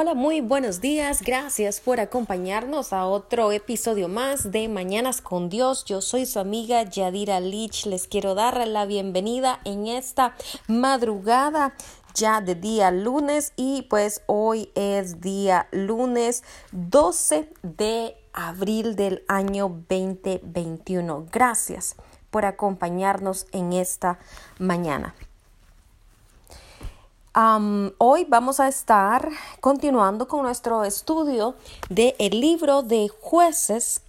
Hola, muy buenos días. Gracias por acompañarnos a otro episodio más de Mañanas con Dios. Yo soy su amiga Yadira Lich. Les quiero dar la bienvenida en esta madrugada ya de día lunes y pues hoy es día lunes 12 de abril del año 2021. Gracias por acompañarnos en esta mañana hoy vamos a estar continuando con nuestro estudio del el libro de jueces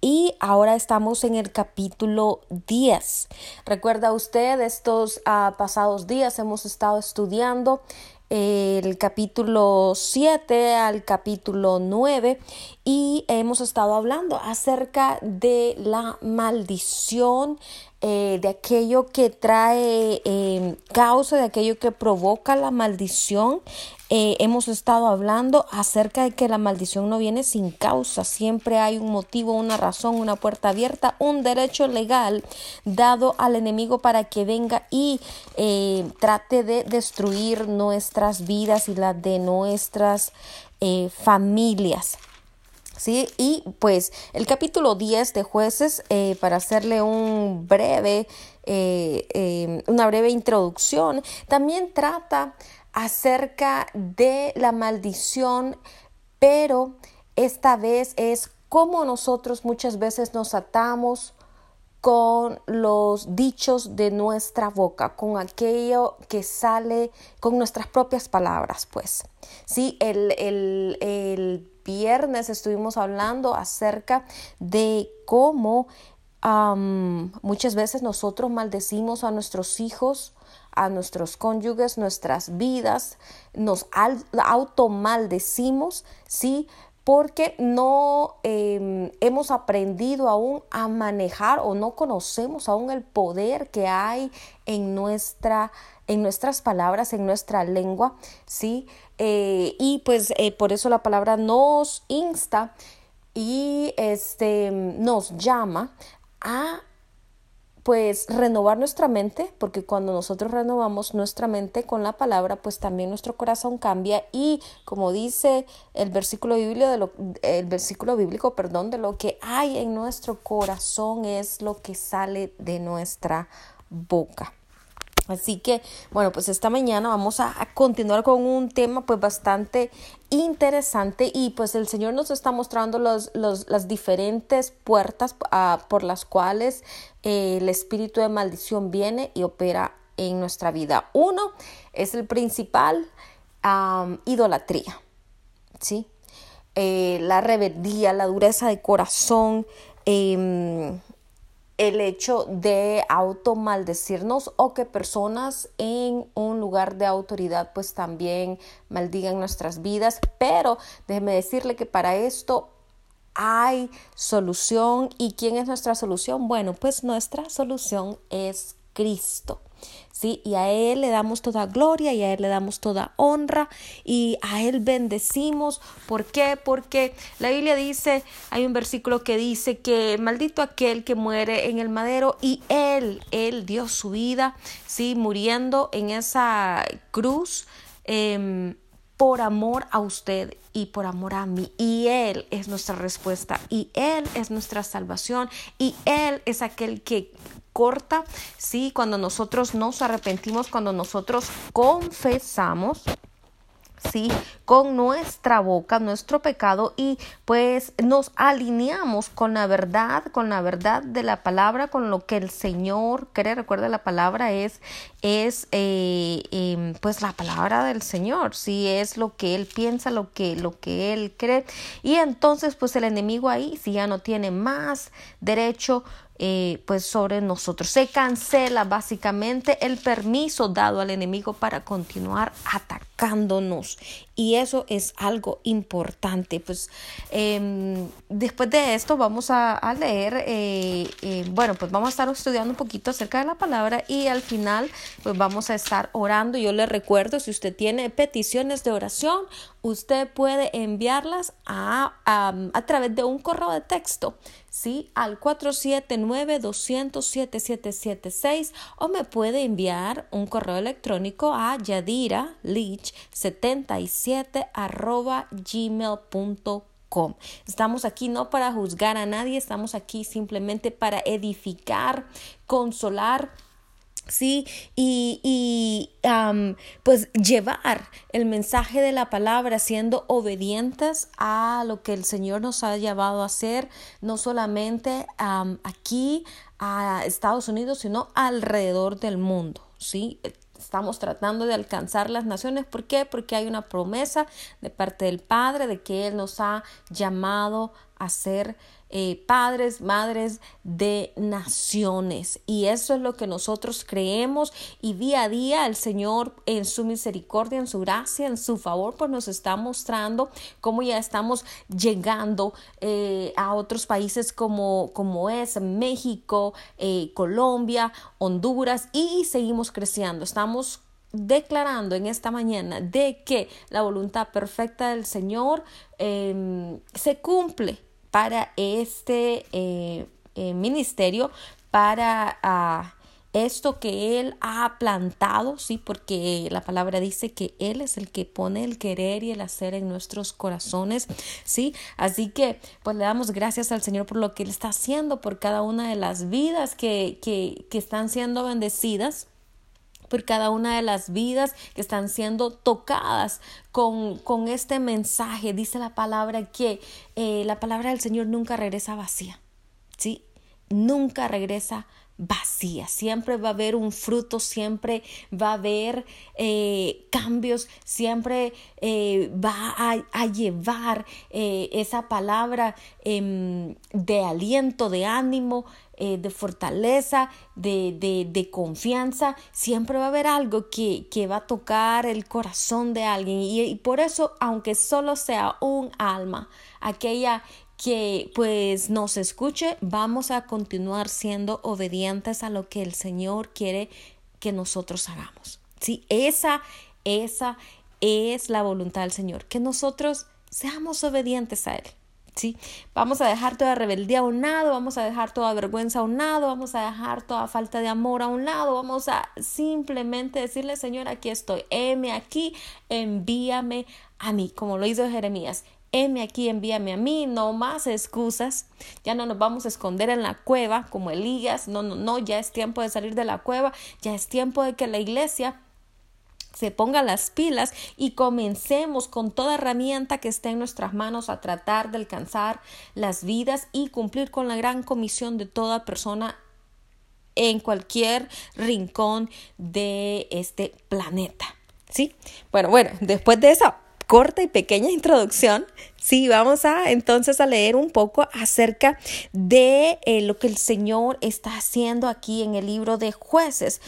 y ahora estamos en el capítulo 10. Recuerda usted, estos ah, pasados días hemos estado estudiando el capítulo 7 al capítulo 9 y hemos estado hablando acerca de la maldición eh, de aquello que trae eh, causa, de aquello que provoca la maldición. Eh, hemos estado hablando acerca de que la maldición no viene sin causa, siempre hay un motivo, una razón, una puerta abierta, un derecho legal dado al enemigo para que venga y trate de destruir nuestras vidas y las de nuestras familias. ¿Sí? Y pues el capítulo 10 de jueces, eh, para hacerle un breve, eh, em, una breve introducción, también trata acerca de la maldición, pero esta vez es cómo nosotros muchas veces nos atamos con los dichos de nuestra boca, con aquello que sale con nuestras propias palabras, pues. Sí, el, el, el viernes estuvimos hablando acerca de cómo muchas veces nosotros maldecimos a nuestros hijos, a nuestros cónyuges, nuestras vidas, nos automaldecimos, ¿sí? Porque no em, hemos aprendido aún a manejar o no conocemos aún el poder que hay en, nuestra, en nuestras palabras, en nuestra lengua, ¿sí? Eh, y pues eh, por eso la palabra nos insta y este, nos llama a pues renovar nuestra mente, porque cuando nosotros renovamos nuestra mente con la palabra, pues también nuestro corazón cambia y como dice el versículo bíblico de lo, el versículo bíblico, perdón, de lo que hay en nuestro corazón es lo que sale de nuestra boca. Así que, bueno, pues esta mañana vamos a, continuar con un tema pues bastante interesante y pues el Señor nos está mostrando los, los, las diferentes puertas ah, por las cuales eh, el espíritu de maldición viene y opera en nuestra vida. Uno es el principal, idolatría, ¿sí? Eh, la rebeldía, la dureza de corazón, eh, el hecho de automaldecirnos o que personas en un lugar de autoridad pues también maldigan nuestras vidas. Pero déjeme decirle que para esto hay solución. ¿Y quién es nuestra solución? Bueno, pues nuestra solución es Cristo. ¿Sí? Y a Él le damos toda gloria y a Él le damos toda honra y a Él bendecimos. ¿Por qué? Porque la Biblia dice, hay un versículo que dice que maldito aquel que muere en el madero y Él, Él dio su vida, ¿sí? Muriendo en esa cruz. Em, por amor a usted y por amor a mí. Y Él es nuestra respuesta y Él es nuestra salvación y Él es aquel que corta, ¿sí? Cuando nosotros nos arrepentimos, cuando nosotros confesamos, ¿sí? Con nuestra boca, nuestro pecado y pues nos alineamos con la verdad, con la verdad de la palabra, con lo que el Señor cree. Recuerda, la palabra es, es eh, em, pues la palabra del Señor, ¿sí? Es lo que Él piensa, lo que, lo que Él cree. Y entonces pues el enemigo ahí, si ya no tiene más derecho, eh, pues sobre nosotros. Se cancela básicamente el permiso dado al enemigo para continuar atacándonos. Y eso es algo importante. Pues em, después de esto vamos a, leer, eh, eh, bueno, pues vamos a estar estudiando un poquito acerca de la palabra y al final pues vamos a estar orando. Yo le recuerdo, si usted tiene peticiones de oración, usted puede enviarlas a, a, través de un correo de texto ¿sí? al 479-200-7776 o me puede enviar un correo electrónico a yadiralich77 arroba gmail.com. Estamos aquí no para juzgar a nadie, estamos aquí simplemente para edificar, consolar, ¿sí? Y, y pues llevar el mensaje de la palabra siendo obedientes a lo que el Señor nos ha llevado a hacer, no solamente aquí a Estados Unidos, sino alrededor del mundo, ¿sí? Estamos tratando de alcanzar las naciones. ¿Por qué? Porque hay una promesa de parte del Padre de que Él nos ha llamado a ser eh, padres, madres de naciones. Y eso es lo que nosotros creemos y día a día el Señor en su misericordia, en su gracia, en su favor, pues nos está mostrando cómo ya estamos llegando eh, a otros países como, como es México, eh, Colombia, Honduras y seguimos creciendo. Estamos declarando en esta mañana de que la voluntad perfecta del Señor em, se cumple para este eh, eh, ministerio, para ah, esto que Él ha plantado, sí, porque la palabra dice que Él es el que pone el querer y el hacer en nuestros corazones, sí. Así que, pues le damos gracias al Señor por lo que Él está haciendo, por cada una de las vidas que, que, que están siendo bendecidas por cada una de las vidas que están siendo tocadas con, con este mensaje. Dice la palabra que eh, la palabra del Señor nunca regresa vacía. ¿sí? Nunca regresa vacía. Siempre va a haber un fruto, siempre va a haber eh, cambios, siempre eh, va a, llevar esa palabra em, de aliento, de ánimo, eh, de fortaleza, de, de, de, confianza, siempre va a haber algo que, que va a tocar el corazón de alguien. Y, y por eso, aunque solo sea un alma, aquella que pues nos escuche, vamos a continuar siendo obedientes a lo que el Señor quiere que nosotros hagamos. Sí, esa, esa es la voluntad del Señor, que nosotros seamos obedientes a Él. ¿Sí? Vamos a dejar toda rebeldía a un lado, vamos a dejar toda vergüenza a un lado, vamos a dejar toda falta de amor a un lado, vamos a simplemente decirle, Señor, aquí estoy, heme aquí, envíame a mí, como lo hizo Jeremías. Heme aquí, envíame a mí, no más excusas. Ya no nos vamos a esconder en la cueva como Elías. No, no, no, ya es tiempo de salir de la cueva. Ya es tiempo de que la iglesia se ponga las pilas y comencemos con toda herramienta que esté en nuestras manos a tratar de alcanzar las vidas y cumplir con la gran comisión de toda persona en cualquier rincón de este planeta. ¿Sí? Bueno, bueno, después de esa corta y pequeña introducción, sí, vamos a entonces a leer un poco acerca de eh, lo que el Señor está haciendo aquí en el libro de jueces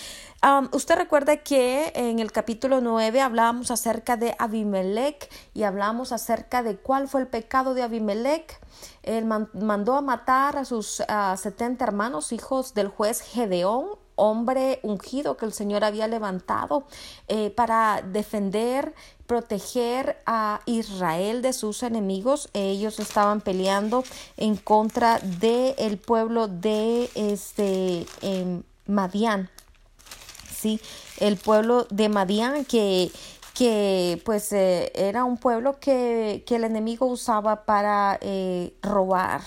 usted recuerda que en el capítulo 9 hablábamos acerca de Abimelech y hablamos acerca de cuál fue el pecado de Abimelech. Él mandó a matar a sus 70 hermanos, hijos del juez Gedeón, hombre ungido que el Señor había levantado eh, para defender, proteger a Israel de sus enemigos. Ellos estaban peleando en contra del el pueblo de este, em, Madián. ¿sí? El pueblo de Madián que que pues eh, era un pueblo que, que, el enemigo usaba para eh, robar,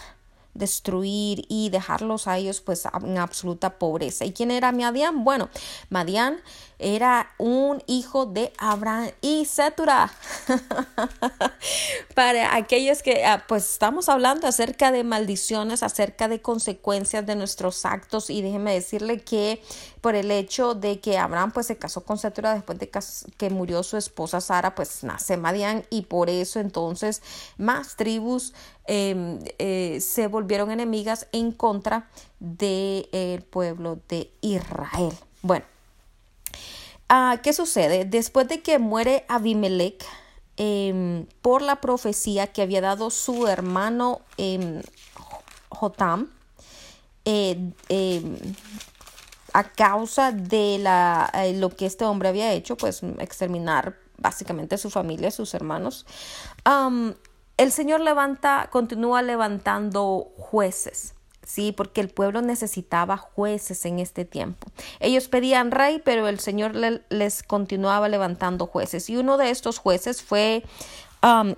destruir y dejarlos a ellos pues en absoluta pobreza. ¿Y quién era Madián? Bueno, Madián era un hijo de Abraham y Setura. Para aquellos que, ah, pues estamos hablando acerca de maldiciones, acerca de consecuencias de nuestros actos y déjeme decirle que por el hecho de que Abraham pues se casó con Setura después de que murió su esposa Sara, pues nace Madián y por eso entonces más tribus em, eh, se volvieron enemigas en contra del pueblo de Israel. Bueno, Ah, ¿Qué sucede? Después de que muere Abimelech, em, por la profecía que había dado su hermano em, Jotam, eh, em, a causa de la, eh, lo que este hombre había hecho, pues exterminar básicamente a su familia, sus hermanos, el Señor levanta, continúa levantando jueces. Sí, porque el pueblo necesitaba jueces en este tiempo. Ellos pedían rey, pero el Señor les continuaba levantando jueces. Y uno de estos jueces fue um,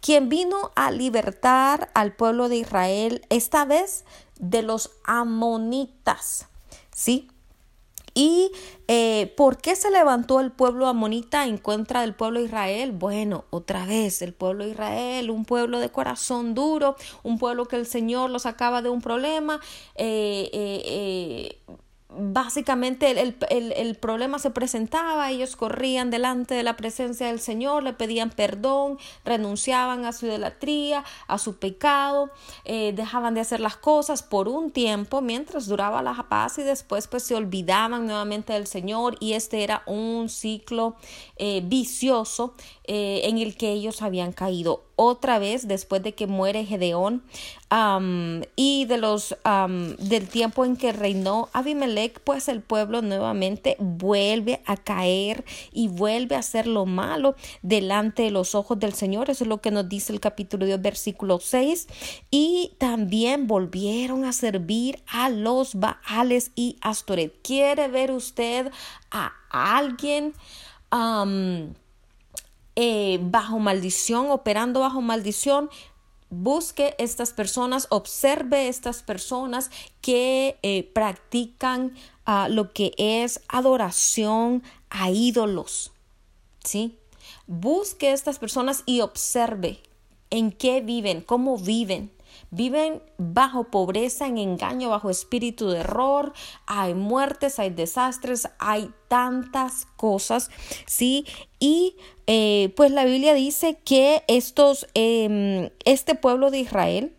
quien vino a libertar al pueblo de Israel, esta vez de los amonitas. ¿Sí? ¿Y eh, por qué se levantó el pueblo amonita en contra del pueblo de Israel? Bueno, otra vez, el pueblo de Israel, un pueblo de corazón duro, un pueblo que el Señor lo sacaba de un problema. Eh, eh, básicamente el, el, problema se presentaba, ellos corrían delante de la presencia del Señor, le pedían perdón, renunciaban a su idolatría, a su pecado, eh, dejaban de hacer las cosas por un tiempo mientras duraba la paz y después pues se olvidaban nuevamente del Señor y este era un ciclo eh, vicioso eh, en el que ellos habían caído otra vez después de que muere Gedeón y de los del tiempo en que reinó Abimelech pues el pueblo nuevamente vuelve a caer y vuelve a hacer lo malo delante de los ojos del Señor. Eso es lo que nos dice el capítulo 2 versículo 6 y también volvieron a servir a los Baales y Astoret quiere ver usted a alguien eh, bajo maldición, operando bajo maldición, busque estas personas, observe estas personas que eh, practican ah, lo que es adoración a ídolos. ¿Sí? Busque estas personas y observe en qué viven, cómo viven. Viven bajo pobreza, en engaño, bajo espíritu de error. Hay muertes, hay desastres, hay tantas cosas, ¿sí? Y eh, pues la Biblia dice que estos, em, este pueblo de Israel,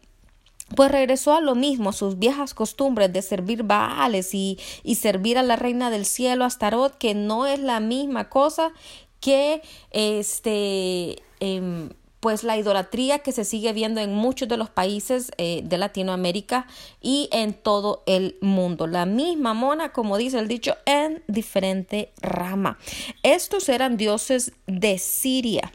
pues regresó a lo mismo, sus viejas costumbres de servir Baales y, y servir a la reina del cielo, Astarot, que no es la misma cosa que este em, pues la idolatría que se sigue viendo en muchos de los países eh, de Latinoamérica y en todo el mundo. La misma mona, como dice el dicho, en diferente rama. Estos eran dioses de Siria.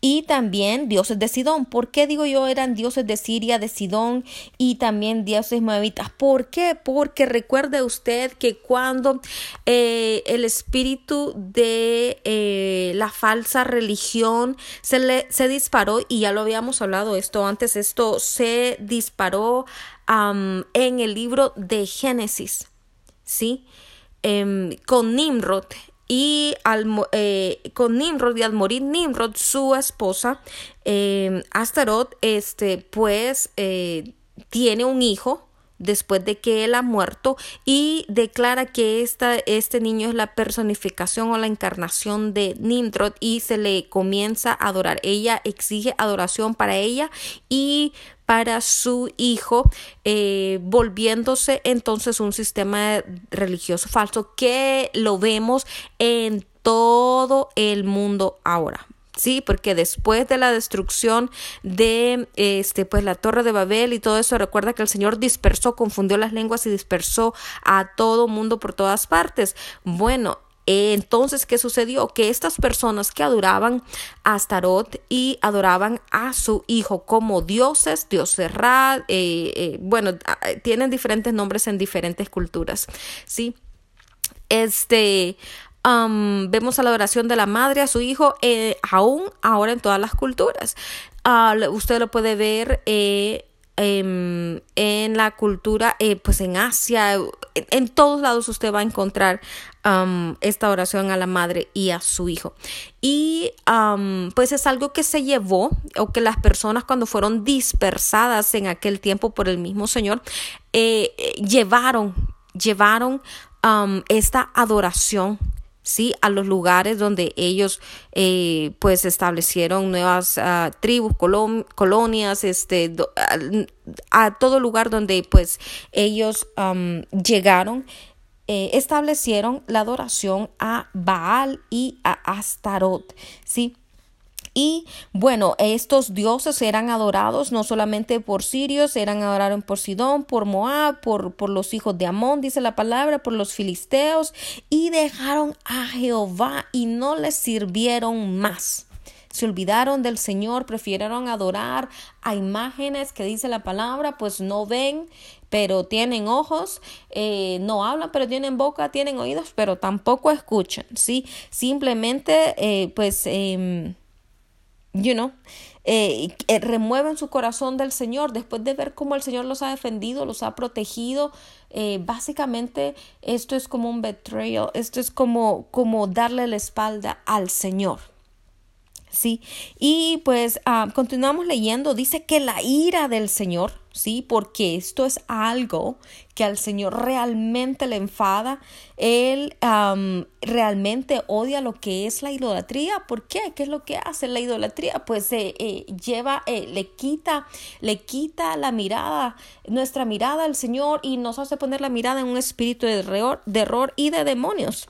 Y también dioses de Sidón. ¿Por qué digo yo eran dioses de Siria, de Sidón y también dioses moabitas? ¿Por qué? Porque recuerde usted que cuando eh, el espíritu de eh, la falsa religión se, le, se disparó, y ya lo habíamos hablado esto antes, esto se disparó en el libro de Génesis, ¿sí? Em, con Nimrod y al, eh, con Nimrod y al morir Nimrod, su esposa, eh, Astaroth, este, pues eh, tiene un hijo después de que él ha muerto y declara que esta, este niño es la personificación o la encarnación de Nimrod y se le comienza a adorar. Ella exige adoración para ella y para su hijo, eh, volviéndose entonces un sistema religioso falso que lo vemos en todo el mundo ahora. Sí, porque después de la destrucción de este pues la Torre de Babel y todo eso, recuerda que el Señor dispersó, confundió las lenguas y dispersó a todo mundo por todas partes. Bueno, entonces, ¿qué sucedió? Que estas personas que adoraban a Astarot y adoraban a su hijo como dioses, Dios Ra, eh, eh, bueno, tienen diferentes nombres en diferentes culturas, ¿sí? Este, vemos a la adoración de la madre a su hijo, eh, aún ahora en todas las culturas. Ah, usted lo puede ver Em, en la cultura, eh, pues en Asia, en, todos lados usted va a encontrar esta oración a la madre y a su hijo. Y pues es algo que se llevó o que las personas cuando fueron dispersadas en aquel tiempo por el mismo Señor, eh, eh, llevaron, llevaron esta adoración ¿sí? a los lugares donde ellos eh, pues establecieron nuevas ah, tribus, colonias, este, a, todo lugar donde pues ellos llegaron, eh, establecieron la adoración a Baal y a Astarot, ¿sí? Y bueno, estos dioses eran adorados no solamente por sirios, eran adorados por Sidón, por Moab, por, por los hijos de Amón, dice la palabra, por los filisteos, y dejaron a Jehová y no les sirvieron más. se olvidaron del Señor, prefirieron adorar a imágenes que dice la palabra, pues no ven, pero tienen ojos, eh, no hablan, pero tienen boca, tienen oídos, pero tampoco escuchan, ¿sí? Simplemente, eh, pues, eh, you know, eh, remueven su corazón del Señor después de ver cómo el Señor los ha defendido, los ha protegido. Eh, básicamente esto es como un betrayal, esto es como, como darle la espalda al Señor. Sí, y pues ah, continuamos leyendo, dice que la ira del Señor, sí, porque esto es algo que al Señor realmente le enfada, Él realmente odia lo que es la idolatría, ¿por qué? ¿Qué es lo que hace la idolatría? Pues eh, eh, lleva, eh, le quita, le quita la mirada, nuestra mirada al Señor y nos hace poner la mirada en un espíritu de error, de error y de demonios.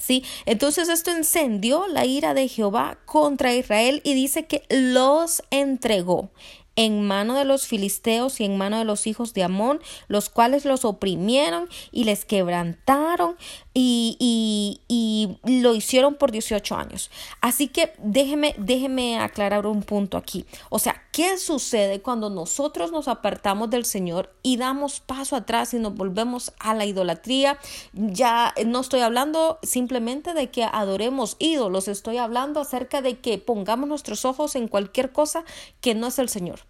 Sí, entonces esto encendió la ira de Jehová contra Israel y dice que los entregó en mano de los filisteos y en mano de los hijos de Amón, los cuales los oprimieron y les quebrantaron y, y, y lo hicieron por 18 años. Así que déjeme, déjeme aclarar un punto aquí. O sea, ¿qué sucede cuando nosotros nos apartamos del Señor y damos paso atrás y nos volvemos a la idolatría? Ya no estoy hablando simplemente de que adoremos ídolos, estoy hablando acerca de que pongamos nuestros ojos en cualquier cosa que no es el Señor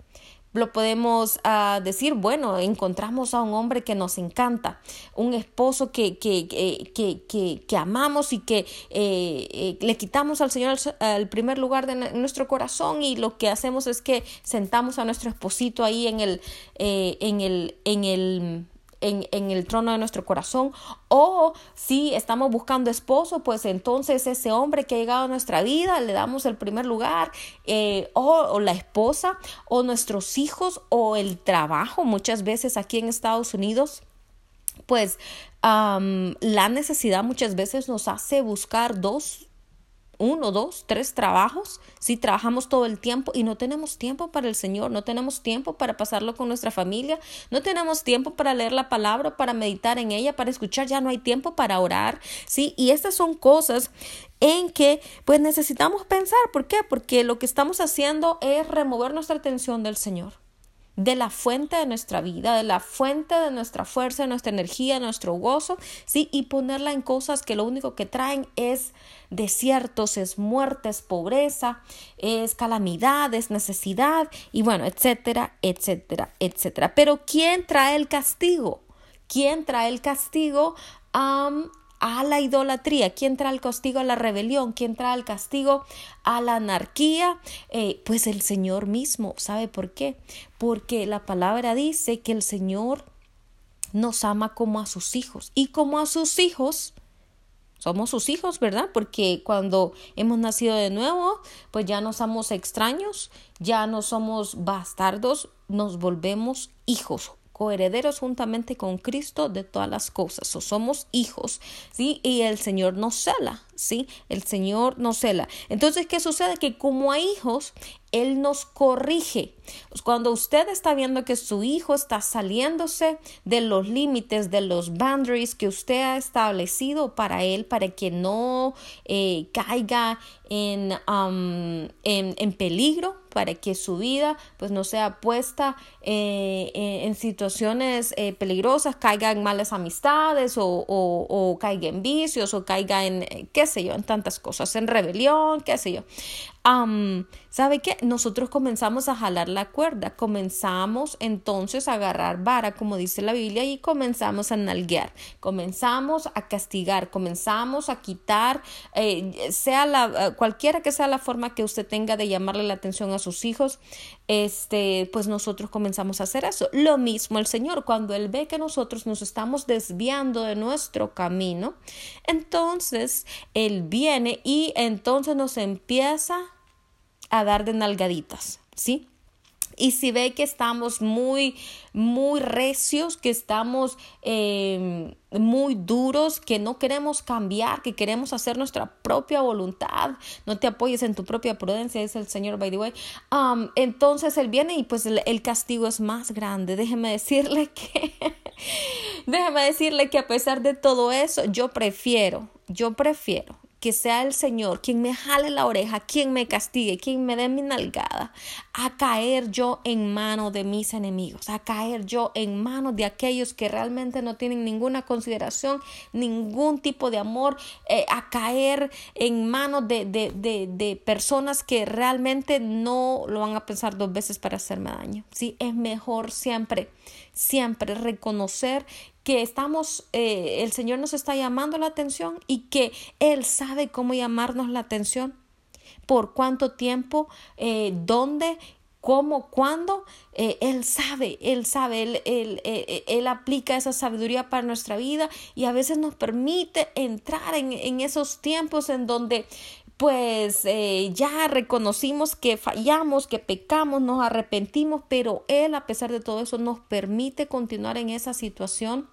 lo podemos ah, decir, bueno, encontramos a un hombre que nos encanta, un esposo que, que, que, que, amamos y que eh, eh, le quitamos al Señor el primer lugar de nuestro corazón y lo que hacemos es que sentamos a nuestro esposito ahí en el, eh, en el, en el en, el trono de nuestro corazón. O si estamos buscando esposo, pues entonces ese hombre que ha llegado a nuestra vida le damos el primer lugar. Eh, o, la esposa, o nuestros hijos, o el trabajo. Muchas veces aquí en Estados Unidos pues la necesidad muchas veces nos hace buscar dos uno, dos, tres trabajos, si trabajamos todo el tiempo y no tenemos tiempo para el Señor, no tenemos tiempo para pasarlo con nuestra familia, no tenemos tiempo para leer la palabra, para meditar en ella, para escuchar, ya no hay tiempo para orar, ¿sí? Y estas son cosas en que pues necesitamos pensar, ¿por qué? Porque lo que estamos haciendo es remover nuestra atención del Señor de la fuente de nuestra vida, de la fuente de nuestra fuerza, de nuestra energía, de nuestro gozo, ¿sí? Y ponerla en cosas que lo único que traen es desiertos, es muerte, es pobreza, es calamidad, es necesidad, y bueno, etcétera, etcétera, etcétera. Pero ¿quién trae el castigo? ¿Quién trae el castigo? A la idolatría, quién trae el castigo a la rebelión, quién trae el castigo a la anarquía, eh, pues el Señor mismo. ¿Sabe por qué? Porque la palabra dice que el Señor nos ama como a sus hijos y como a sus hijos. Somos sus hijos, ¿verdad? Porque cuando hemos nacido de nuevo, pues ya no somos extraños, ya no somos bastardos, nos volvemos hijos, coherederos juntamente con Cristo de todas las cosas. O somos hijos, ¿sí? Y el Señor nos cela, ¿sí? El Señor nos cela. Entonces, ¿qué sucede? Que como a hijos, Él nos corrige. Cuando usted está viendo que su hijo está saliéndose de los límites, de los boundaries que usted ha establecido para él, para que no eh, caiga en, en, en peligro, para que su vida pues no sea puesta eh, en situaciones eh, peligrosas, caiga en malas amistades o, o, caiga en vicios o caiga en eh, qué sé yo, en tantas cosas, en rebelión, qué sé yo. ¿Sabe qué? Nosotros comenzamos a jalar la cuerda, comenzamos entonces a agarrar vara, como dice la Biblia, y comenzamos a nalguear, comenzamos a castigar, comenzamos a quitar, eh, sea la, eh, cualquiera que sea la forma que usted tenga de llamarle la atención a sus hijos, este, pues nosotros comenzamos a hacer eso. Lo mismo el Señor, cuando Él ve que nosotros nos estamos desviando de nuestro camino, entonces Él viene y entonces nos empieza a dar de nalgaditas, ¿sí? Y si ve que estamos muy, muy recios, que estamos em, muy duros, que no queremos cambiar, que queremos hacer nuestra propia voluntad, no te apoyes en tu propia prudencia, es el Señor, by the way. Um, entonces Él viene y pues el, el castigo es más grande. Déjeme decirle que, déjeme decirle que a pesar de todo eso, yo prefiero, yo prefiero que sea el Señor quien me jale la oreja, quien me castigue, quien me dé mi nalgada, a caer yo en manos de mis enemigos, a caer yo en manos de aquellos que realmente no tienen ninguna consideración, ningún tipo de amor, eh, a caer en manos de, de, de, de, personas que realmente no lo van a pensar dos veces para hacerme daño. Sí, es mejor siempre, siempre reconocer que estamos, eh, el Señor nos está llamando la atención y que Él sabe cómo llamarnos la atención, por cuánto tiempo, eh, dónde, cómo, cuándo, eh, Él sabe, Él sabe, él, él, él, aplica esa sabiduría para nuestra vida y a veces nos permite entrar en, en esos tiempos en donde pues ya reconocimos que fallamos, que pecamos, nos arrepentimos, pero Él a pesar de todo eso nos permite continuar en esa situación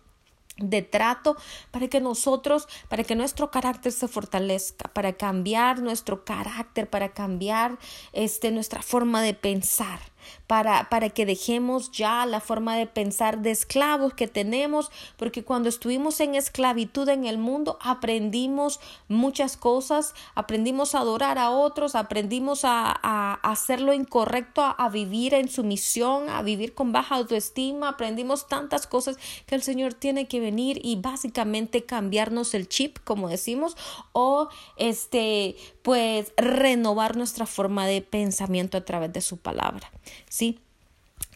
de trato para que nosotros, para que nuestro carácter se fortalezca, para cambiar nuestro carácter, para cambiar este nuestra forma de pensar para, para que dejemos ya la forma de pensar de esclavos que tenemos, porque cuando estuvimos en esclavitud en el mundo aprendimos muchas cosas, aprendimos a adorar a otros, aprendimos a, a, hacer lo incorrecto, a, a vivir en sumisión, a vivir con baja autoestima, aprendimos tantas cosas que el Señor tiene que venir y básicamente cambiarnos el chip, como decimos, o este, pues renovar nuestra forma de pensamiento a través de su palabra. ¿Sí?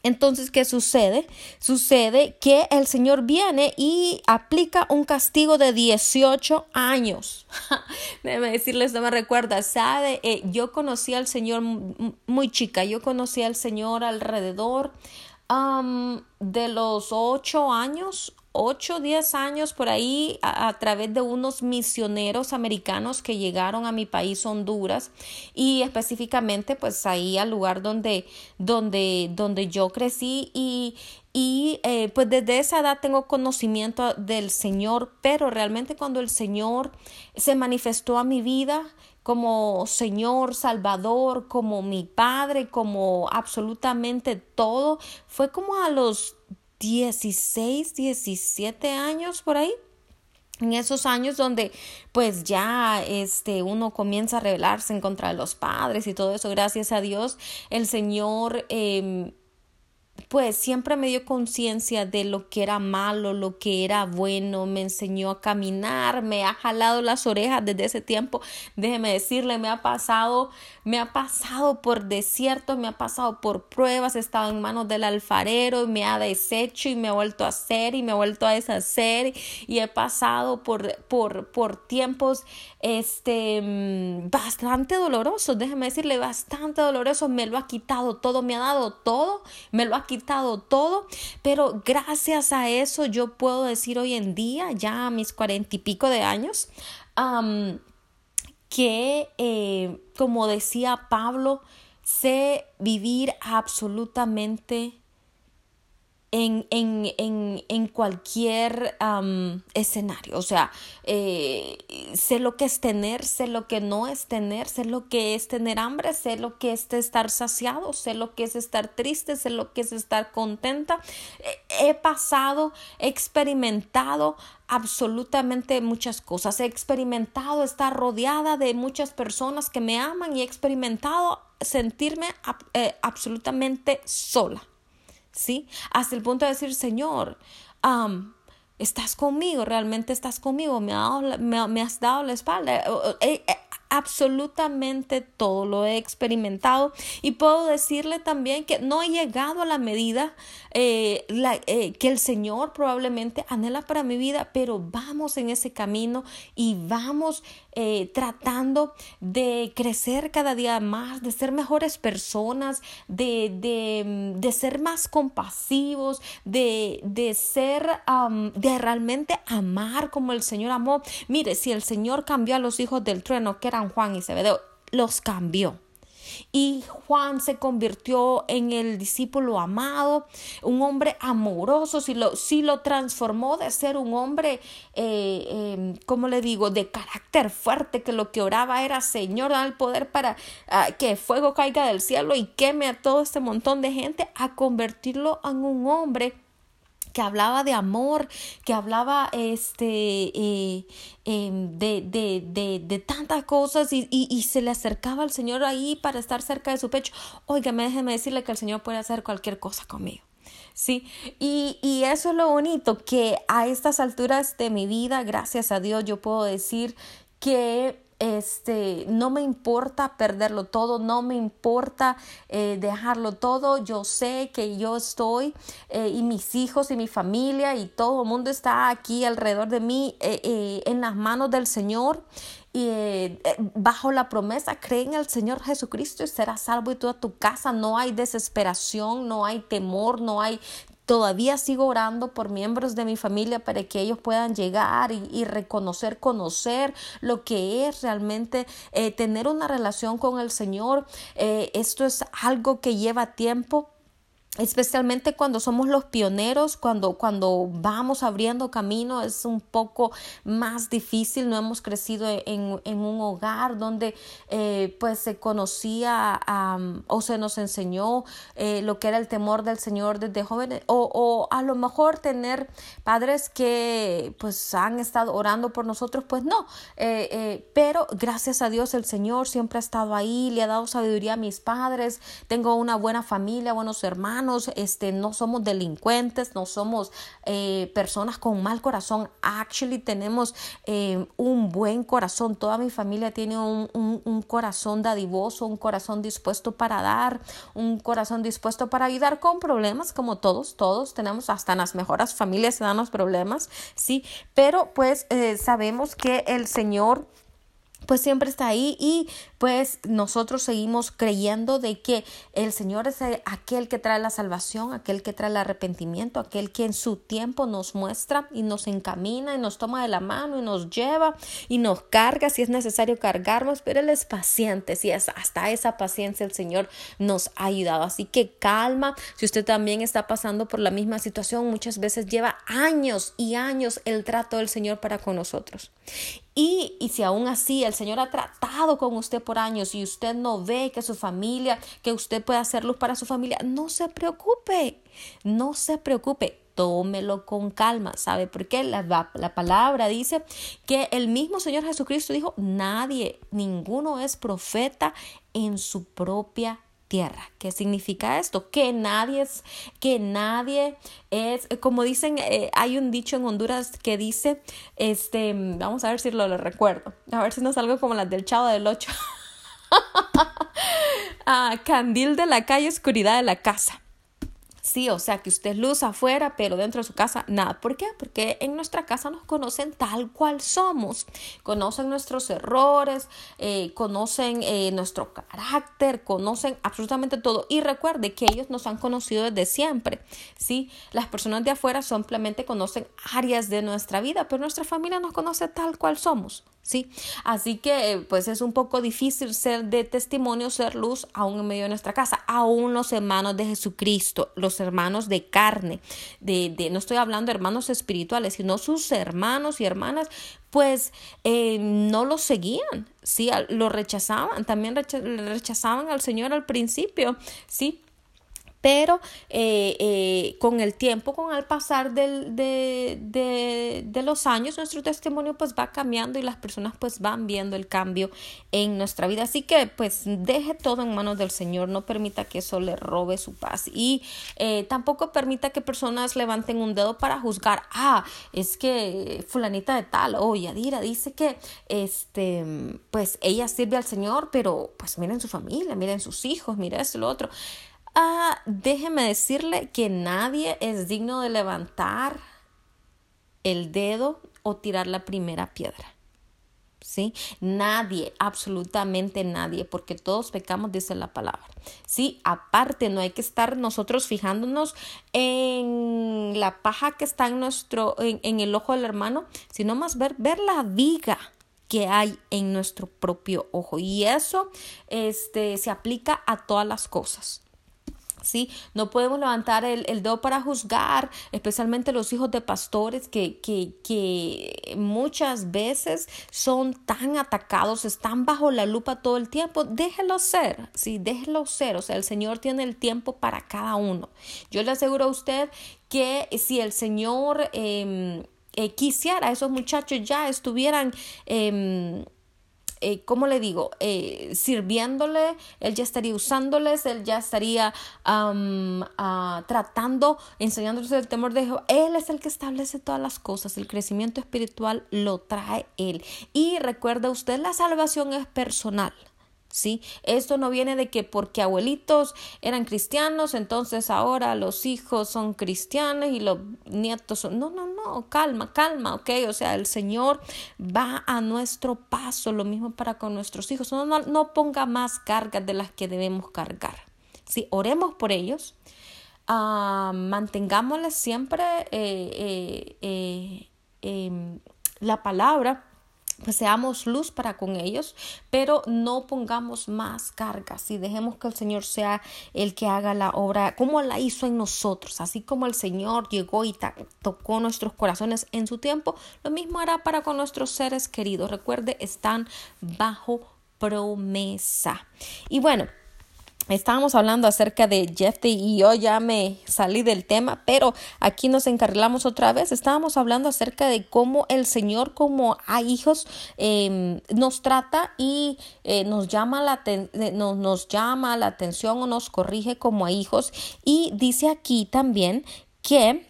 Entonces, ¿qué sucede? Sucede que el Señor viene y aplica un castigo de 18 años. Déjeme decirles, no me recuerda, ¿sabe? Eh, yo conocí al Señor muy chica, yo conocí al Señor alrededor de los 8 años 8 10 años por ahí a, través de unos misioneros americanos que llegaron a mi país Honduras y específicamente pues ahí al lugar donde donde donde yo crecí y y eh, pues desde esa edad tengo conocimiento del Señor, pero realmente cuando el Señor se manifestó a mi vida como Señor, Salvador, como mi Padre, como absolutamente todo, fue como a los 16, 17 años por ahí. En esos años donde pues ya este uno comienza a rebelarse en contra de los padres y todo eso, gracias a Dios, el Señor eh, pues siempre me dio conciencia de lo que era malo, lo que era bueno, me enseñó a caminar, me ha jalado las orejas desde ese tiempo. Déjeme decirle, me ha pasado, me ha pasado por desiertos, me ha pasado por pruebas, he estado en manos del alfarero, me ha deshecho y me ha vuelto a hacer y me ha vuelto a deshacer y he pasado por, por, por tiempos este mm, bastante dolorosos, déjeme decirle, bastante dolorosos, me lo ha quitado todo, me ha dado todo, me lo ha quitado todo, pero gracias a eso yo puedo decir hoy en día, ya a mis cuarenta y pico de años, que, eh, como decía Pablo, sé vivir absolutamente en, en, en, en cualquier escenario. O sea, eh, sé lo que es tener, sé lo que no es tener, sé lo que es tener hambre, sé lo que es estar saciado, sé lo que es estar triste, sé lo que es estar contenta. He pasado, he experimentado absolutamente muchas cosas. He experimentado estar rodeada de muchas personas que me aman y he experimentado sentirme eh, absolutamente sola. ¿Sí? Hasta el punto de decir, Señor, estás conmigo, realmente estás conmigo, me, me, has dado la espalda. Absolutamente todo lo he experimentado y puedo decirle también que no he llegado a la medida eh, eh, que el Señor probablemente anhela para mi vida, pero vamos en ese camino y vamos eh, tratando de crecer cada día más, de ser mejores personas, de, de, de ser más compasivos, de, de ser, de realmente amar como el Señor amó. Mire, si el Señor cambió a los hijos del trueno, que Juan y Zebedeo, los cambió. Y Juan se convirtió en el discípulo amado, un hombre amoroso, si lo, lo transformó de ser un hombre, eh, em, como le digo?, de carácter fuerte, que lo que oraba era, Señor, da el poder para ah, que fuego caiga del cielo y queme a todo este montón de gente, a convertirlo en un hombre que hablaba de amor, que hablaba este, eh, em, de, de, de, de, tantas cosas y, y, y, se le acercaba al Señor ahí para estar cerca de su pecho. Oiga, déjeme decirle que el Señor puede hacer cualquier cosa conmigo. Sí, y, y eso es lo bonito, que a estas alturas de mi vida, gracias a Dios, yo puedo decir que este, no me importa perderlo todo, no me importa eh, dejarlo todo, yo sé que yo estoy eh, y mis hijos y mi familia y todo el mundo está aquí alrededor de mí eh, en las manos del Señor y bajo la promesa, cree en el Señor Jesucristo y serás salvo y toda tu casa. No hay desesperación, no hay temor, no hay Todavía sigo orando por miembros de mi familia para que ellos puedan llegar y, reconocer, conocer lo que es realmente eh, tener una relación con el Señor. Eh, esto es algo que lleva tiempo especialmente cuando somos los pioneros, cuando, cuando vamos abriendo camino, es un poco más difícil. No hemos crecido en, en un hogar donde eh, pues se conocía o se nos enseñó eh, lo que era el temor del Señor desde jóvenes, o, o, a lo mejor tener padres que pues han estado orando por nosotros, pues no. Eh, pero gracias a Dios el Señor siempre ha estado ahí, le ha dado sabiduría a mis padres, tengo una buena familia, buenos hermanos este, no somos delincuentes, no somos eh, personas con mal corazón. Actually, tenemos eh, un buen corazón. Toda mi familia tiene un, corazón dadivoso, un corazón dispuesto para dar, un corazón dispuesto para ayudar con problemas, como todos, todos tenemos, hasta en las mejores familias se dan los problemas, sí, pero pues eh, sabemos que el Señor pues siempre está ahí y pues nosotros seguimos creyendo de que el Señor es aquel que trae la salvación, aquel que trae el arrepentimiento, aquel que en su tiempo nos muestra y nos encamina y nos toma de la mano y nos lleva y nos carga si es necesario cargarnos, pero Él es paciente, si es hasta esa paciencia el Señor nos ha ayudado. Así que calma, si usted también está pasando por la misma situación, muchas veces lleva años y años el trato del Señor para con nosotros. Y, y si aún así el Señor ha tratado con usted por años y usted no ve que su familia, que usted puede hacer luz para su familia, no se preocupe, no se preocupe tómelo con calma. ¿Sabe por qué? La, la, palabra dice que el mismo Señor Jesucristo dijo, nadie, ninguno es profeta en su propia tierra. ¿Qué significa esto? Que nadie es, que nadie es, como dicen, eh, hay un dicho en Honduras que dice, este, vamos a ver si lo, recuerdo, a ver si no salgo como las del Chavo del Ocho. ah, candil de la calle, oscuridad de la casa. Sí, o sea que usted luz afuera, pero dentro de su casa nada. ¿Por qué? Porque en nuestra casa nos conocen tal cual somos. Conocen nuestros errores, eh, conocen eh, nuestro carácter, conocen absolutamente todo. Y recuerde que ellos nos han conocido desde siempre. Sí, las personas de afuera simplemente conocen áreas de nuestra vida, pero nuestra familia nos conoce tal cual somos. ¿Sí? Así que pues es un poco difícil ser de testimonio, ser luz aún en medio de nuestra casa, aún los hermanos de Jesucristo, los hermanos de carne, de, de no estoy hablando de hermanos espirituales, sino sus hermanos y hermanas, pues eh, no lo seguían, ¿sí? Lo rechazaban, también rechazaban al Señor al principio, ¿sí? Pero eh, eh, con el tiempo, con el pasar del, de, de, de, los años, nuestro testimonio pues va cambiando y las personas pues van viendo el cambio en nuestra vida. Así que pues deje todo en manos del Señor, no permita que eso le robe su paz y eh, tampoco permita que personas levanten un dedo para juzgar, ah, es que fulanita de tal o Yadira dice que este, pues ella sirve al Señor, pero pues miren su familia, miren sus hijos, miren esto, lo otro. Ah, déjeme decirle que nadie es digno de levantar el dedo o tirar la primera piedra. ¿Sí? Nadie, absolutamente nadie, porque todos pecamos, dice la palabra. Sí, aparte, no hay que estar nosotros fijándonos en la paja que está en nuestro, en, el ojo del hermano, sino más ver, ver la viga que hay en nuestro propio ojo. Y eso este, se aplica a todas las cosas. ¿Sí? No podemos levantar el, dedo para juzgar, especialmente los hijos de pastores que, muchas veces son tan atacados, están bajo la lupa todo el tiempo. Déjelo ser, sí, déjelo ser. O sea, el Señor tiene el tiempo para cada uno. Yo le aseguro a usted que si el Señor eh, eh, quisiera, esos muchachos ya estuvieran... Eh, eh, ¿cómo le digo? Eh, sirviéndole, él ya estaría usándoles, él ya estaría ah, tratando, enseñándoles el temor de Jehová. Él es el que establece todas las cosas, el crecimiento espiritual lo trae él. Y recuerda usted, la salvación es personal. ¿Sí? Esto no viene de que porque abuelitos eran cristianos, entonces ahora los hijos son cristianos y los nietos son... No, no, no, calma, calma, ¿ok? O sea, el Señor va a nuestro paso, lo mismo para con nuestros hijos. No, no, no ponga más cargas de las que debemos cargar. Sí, oremos por ellos, uh, mantengámosles siempre eh, eh, eh, em, la palabra pues seamos luz para con ellos, pero no pongamos más cargas y dejemos que el Señor sea el que haga la obra como la hizo en nosotros, así como el Señor llegó y tocó nuestros corazones en su tiempo, lo mismo hará para con nuestros seres queridos. Recuerde, están bajo promesa. Y bueno, Estábamos hablando acerca de Jefte y yo ya me salí del tema, pero aquí nos encarrilamos otra vez. Estábamos hablando acerca de cómo el Señor, como a hijos, em, nos trata y eh, nos, llama la eh, nos llama la atención o nos corrige como a hijos. Y dice aquí también que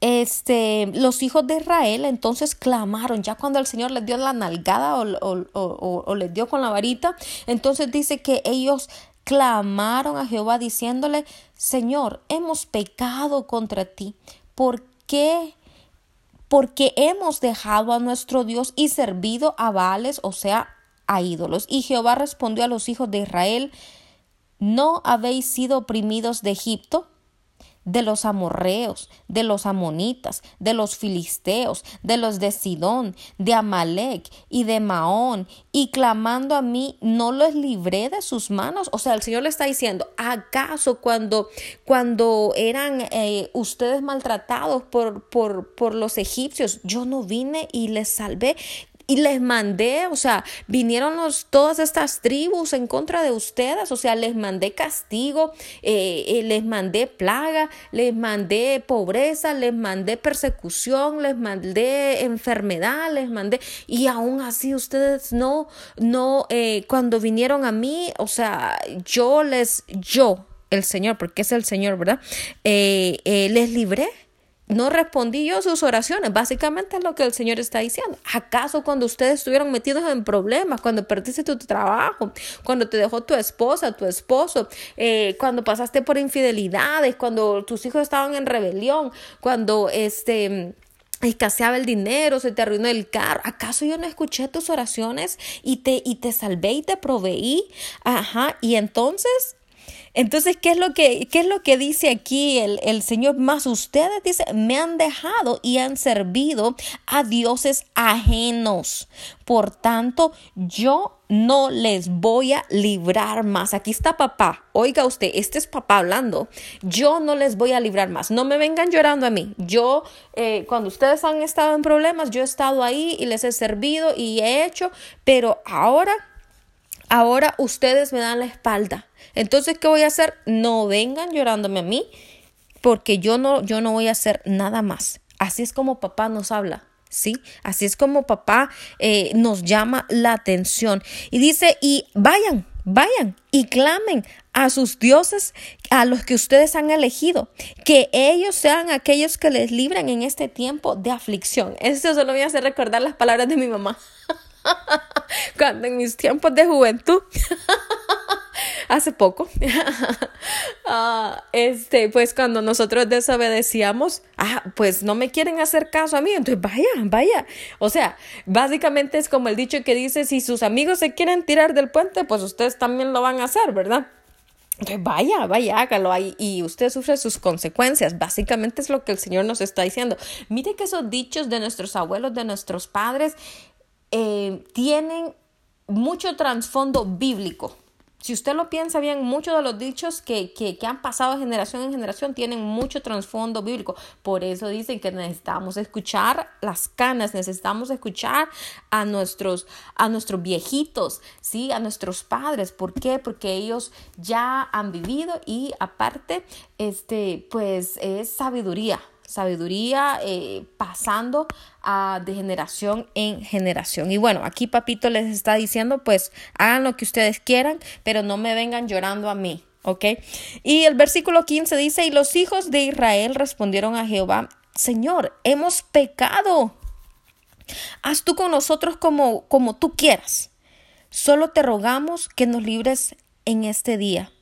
este, los hijos de Israel entonces clamaron, ya cuando el Señor les dio la nalgada o, o, o, les dio con la varita, entonces dice que ellos clamaron a Jehová diciéndole, Señor, hemos pecado contra ti. ¿Por qué? Porque hemos dejado a nuestro Dios y servido a Baales, o sea, a ídolos. Y Jehová respondió a los hijos de Israel, ¿no habéis sido oprimidos de Egipto? De los amorreos, de los amonitas, de los filisteos, de los de Sidón, de Amalek y de Maón, y clamando a mí, no los libré de sus manos. O sea, el Señor le está diciendo, ¿acaso cuando, cuando eran eh, ustedes maltratados por, por, por los egipcios, yo no vine y les salvé? Y les mandé, o sea, vinieron todas estas tribus en contra de ustedes, o sea, les mandé castigo, eh, eh, les mandé plaga, les mandé pobreza, les mandé persecución, les mandé enfermedad, les mandé, y aún así ustedes no, no, eh, cuando vinieron a mí, o sea, yo les, yo, el Señor, porque es el Señor, ¿verdad? les libré no respondí yo sus oraciones. Básicamente es lo que el Señor está diciendo. ¿Acaso cuando ustedes estuvieron metidos en problemas, cuando perdiste tu trabajo, cuando te dejó tu esposa, tu esposo, eh, cuando pasaste por infidelidades, cuando tus hijos estaban en rebelión, cuando este escaseaba el dinero, se te arruinó el carro. ¿Acaso yo no escuché tus oraciones y te, y te salvé y te proveí? Ajá. Y entonces entonces, ¿qué es lo que, qué es lo que dice aquí el, el, Señor? Más ustedes, dice, me han dejado y han servido a dioses ajenos. Por tanto, yo no les voy a librar más. Aquí está papá. Oiga usted, este es papá hablando. Yo no les voy a librar más. No me vengan llorando a mí. Yo, eh, cuando ustedes han estado en problemas, yo he estado ahí y les he servido y he hecho, pero ahora ahora ustedes me dan la espalda. Entonces, ¿qué voy a hacer? No vengan llorándome a mí, porque yo no, yo no voy a hacer nada más. Así es como papá nos habla. ¿Sí? Así es como papá eh, nos llama la atención. Y dice, y vayan, vayan y clamen a sus dioses, a los que ustedes han elegido, que ellos sean aquellos que les libren en este tiempo de aflicción. Eso solo voy a hacer recordar las palabras de mi mamá. Cuando en mis tiempos de juventud, hace poco, ah, este, pues cuando nosotros desobedecíamos, ah, pues no me quieren hacer caso a mí, entonces vaya, vaya. O sea, básicamente es como el dicho que dice, si sus amigos se quieren tirar del puente, pues ustedes también lo van a hacer, ¿verdad? Vaya, vaya, hágalo ahí y usted sufre sus consecuencias. Básicamente es lo que el Señor nos está diciendo. Mire que esos dichos de nuestros abuelos, de nuestros padres, eh, tienen mucho trasfondo bíblico. Si usted lo piensa bien, muchos de los dichos que, que, han pasado de generación en generación tienen mucho trasfondo bíblico. Por eso dicen que necesitamos escuchar las canas, necesitamos escuchar a nuestros, a nuestros viejitos, ¿sí? a nuestros padres. ¿Por qué? Porque ellos ya han vivido y aparte, este, pues es sabiduría sabiduría eh, pasando a, de generación en generación. Y bueno, aquí papito les está diciendo, pues hagan lo que ustedes quieran, pero no me vengan llorando a mí. ¿Ok? Y el versículo 15 dice, y los hijos de Israel respondieron a Jehová, Señor, hemos pecado. Haz tú con nosotros como, como tú quieras. Solo te rogamos que nos libres en este día.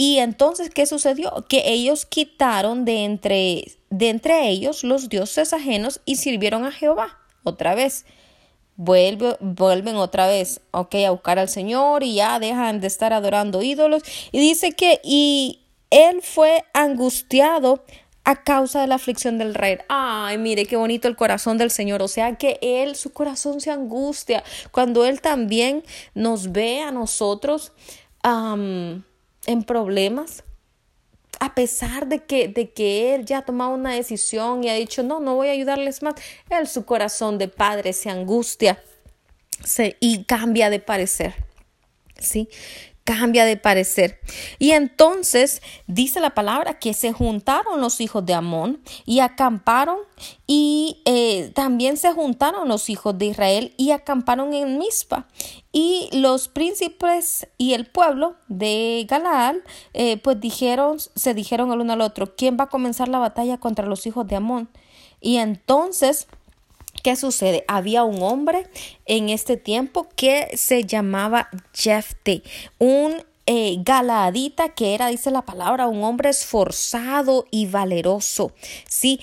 Y entonces, ¿qué sucedió? Que ellos quitaron de entre, de entre ellos los dioses ajenos y sirvieron a Jehová. Otra vez. Vuelve, vuelven otra vez, ok, a buscar al Señor y ya dejan de estar adorando ídolos. Y dice que, y él fue angustiado a causa de la aflicción del rey. Ay, mire qué bonito el corazón del Señor. O sea que Él, su corazón se angustia cuando Él también nos ve a nosotros en problemas, a pesar de que, de que él ya ha tomado una decisión y ha dicho, no, no voy a ayudarles más, él su corazón de padre se angustia se, y cambia de parecer. ¿Sí? Cambia de parecer. Y entonces dice la palabra que se juntaron los hijos de Amón y acamparon y eh, también se juntaron los hijos de Israel y acamparon en Mizpa. Y los príncipes y el pueblo de Galaad, eh, pues dijeron, se dijeron el uno al otro, ¿quién va a comenzar la batalla contra los hijos de Amón? Y entonces ¿Qué sucede? Había un hombre en este tiempo que se llamaba Jefte, un eh, galadita que era, dice la palabra, un hombre esforzado y valeroso. Sí,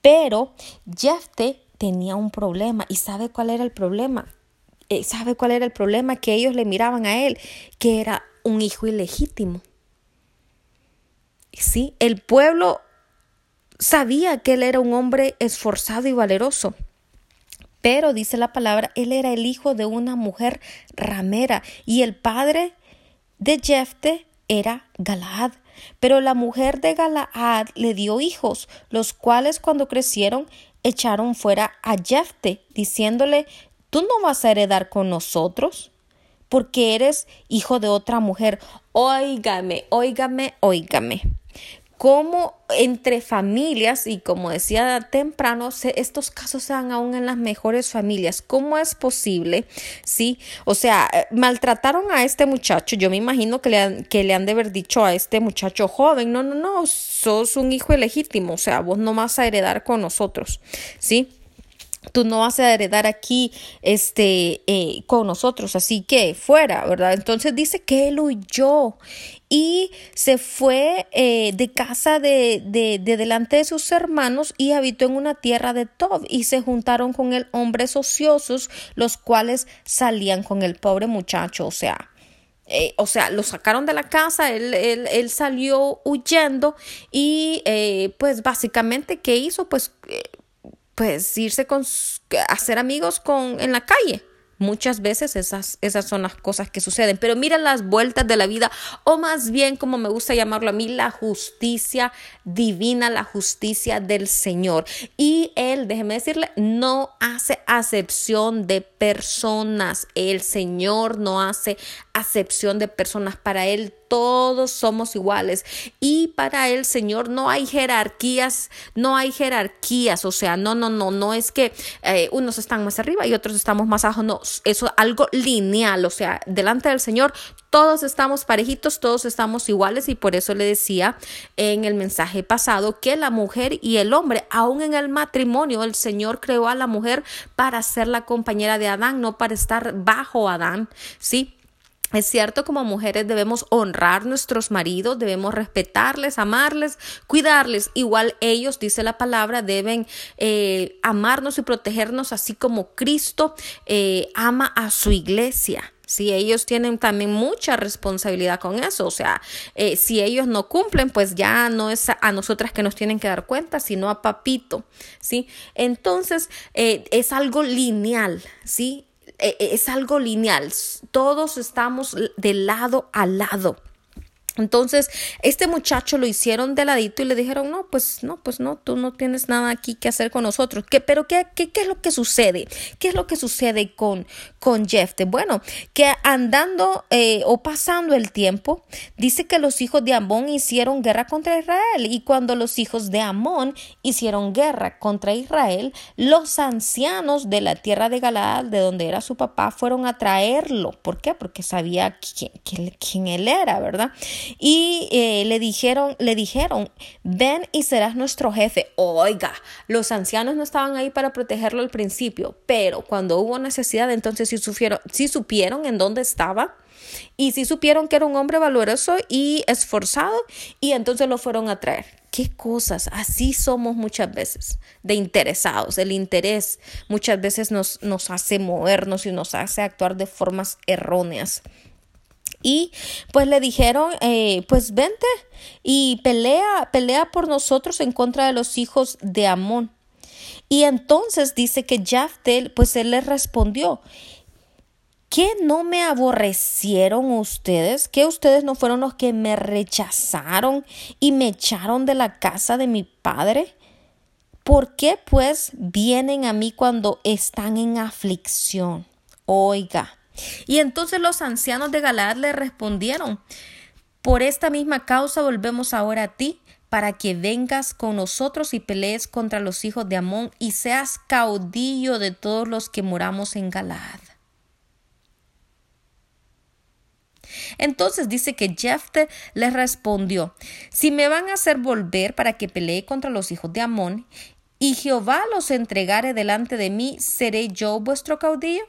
pero Jefte tenía un problema. ¿Y sabe cuál era el problema? Eh, ¿Sabe cuál era el problema? Que ellos le miraban a él, que era un hijo ilegítimo. Sí, el pueblo sabía que él era un hombre esforzado y valeroso. Pero dice la palabra, él era el hijo de una mujer ramera y el padre de Jefte era Galaad. Pero la mujer de Galaad le dio hijos, los cuales cuando crecieron echaron fuera a Jefte, diciéndole, tú no vas a heredar con nosotros porque eres hijo de otra mujer. Óigame, óigame, óigame cómo entre familias, y como decía temprano, estos casos se dan aún en las mejores familias. ¿Cómo es posible? Sí, o sea, eh, maltrataron a este muchacho. Yo me imagino que le, han, que le han de haber dicho a este muchacho joven, no, no, no, sos un hijo ilegítimo, o sea, vos no vas a heredar con nosotros, ¿sí? Tú no vas a heredar aquí este eh, con nosotros así que fuera verdad entonces dice que él huyó y se fue eh, de casa de, de, de, delante de sus hermanos y habitó en una tierra de Tob y se juntaron con él hombres ociosos los cuales salían con el pobre muchacho o sea eh, o sea, lo sacaron de la casa, él, él, él salió huyendo y pues básicamente, ¿qué hizo? Pues pues irse con hacer amigos con en la calle. Muchas veces esas, esas son las cosas que suceden. Pero mira las vueltas de la vida, o más bien, como me gusta llamarlo a mí, la justicia divina, la justicia del Señor. Y Él, déjeme decirle, no hace acepción de personas. El Señor no hace acepción de personas. Para Él todos somos iguales. Y para el Señor no hay jerarquías, no hay jerarquías. O sea, no, no, no, no es que eh, unos están más arriba y otros estamos más abajo. No, eso es algo lineal. O sea, delante del Señor todos estamos parejitos, todos estamos iguales y por eso le decía en el mensaje pasado que la mujer y el hombre, aún en el matrimonio, el Señor creó a la mujer para ser la compañera de Adán, no para estar bajo Adán, ¿sí? Es cierto, como mujeres debemos honrar nuestros maridos, debemos respetarles, amarles, cuidarles. Igual ellos, dice la palabra, deben eh, amarnos y protegernos así como Cristo eh, ama a su iglesia. Si ellos tienen también mucha responsabilidad con eso, o sea, eh, si ellos no cumplen, pues ya no es a, nosotras que nos tienen que dar cuenta, sino a papito, ¿sí? Entonces, es algo lineal, ¿sí? E, e, es algo lineal, todos estamos de lado a lado. Entonces, este muchacho lo hicieron de ladito y le dijeron, no, pues no, pues no, tú no tienes nada aquí que hacer con nosotros. ¿Qué, pero ¿qué, qué, qué es lo que sucede? ¿Qué es lo que sucede con, con Jefte? Bueno, que andando eh, o pasando el tiempo, dice que los hijos de Amón hicieron guerra contra Israel y cuando los hijos de Amón hicieron guerra contra Israel, los ancianos de la tierra de Galaad, de donde era su papá, fueron a traerlo. ¿Por qué? Porque sabía quién, él era, ¿verdad? y eh, le dijeron, le dijeron, ven y serás nuestro jefe. Oiga, los ancianos no estaban ahí para protegerlo al principio, pero cuando hubo necesidad, entonces sí, supieron, supieron en dónde estaba y sí supieron que era un hombre valoroso y esforzado y entonces lo fueron a traer. Qué cosas, así somos muchas veces, de interesados. El interés muchas veces nos, nos hace movernos y nos hace actuar de formas erróneas. Y pues le dijeron, eh, pues vente y pelea, pelea por nosotros en contra de los hijos de Amón. Y entonces dice que Jaftel, pues él le respondió, ¿qué no me aborrecieron ustedes? ¿Que ustedes no fueron los que me rechazaron y me echaron de la casa de mi padre? ¿Por qué pues vienen a mí cuando están en aflicción? Oiga, y entonces los ancianos de Galaad le respondieron, por esta misma causa volvemos ahora a ti, para que vengas con nosotros y pelees contra los hijos de Amón y seas caudillo de todos los que moramos en Galaad. Entonces dice que Jefte les respondió, si me van a hacer volver para que pelee contra los hijos de Amón, y Jehová los entregare delante de mí, ¿seré yo vuestro caudillo?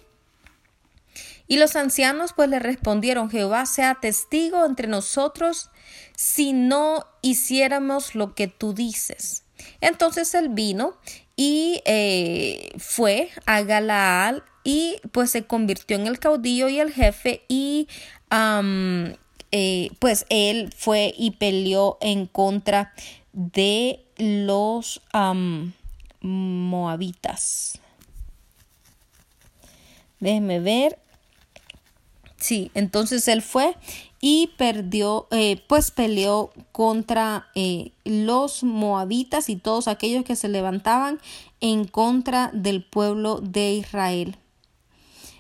Y los ancianos pues le respondieron, Jehová sea testigo entre nosotros si no hiciéramos lo que tú dices. Entonces él vino y eh, fue a Galaal y pues se convirtió en el caudillo y el jefe y eh, pues él fue y peleó en contra de los moabitas. Déjenme ver. Sí, entonces él fue y perdió, eh, pues peleó contra eh, los moabitas y todos aquellos que se levantaban en contra del pueblo de Israel.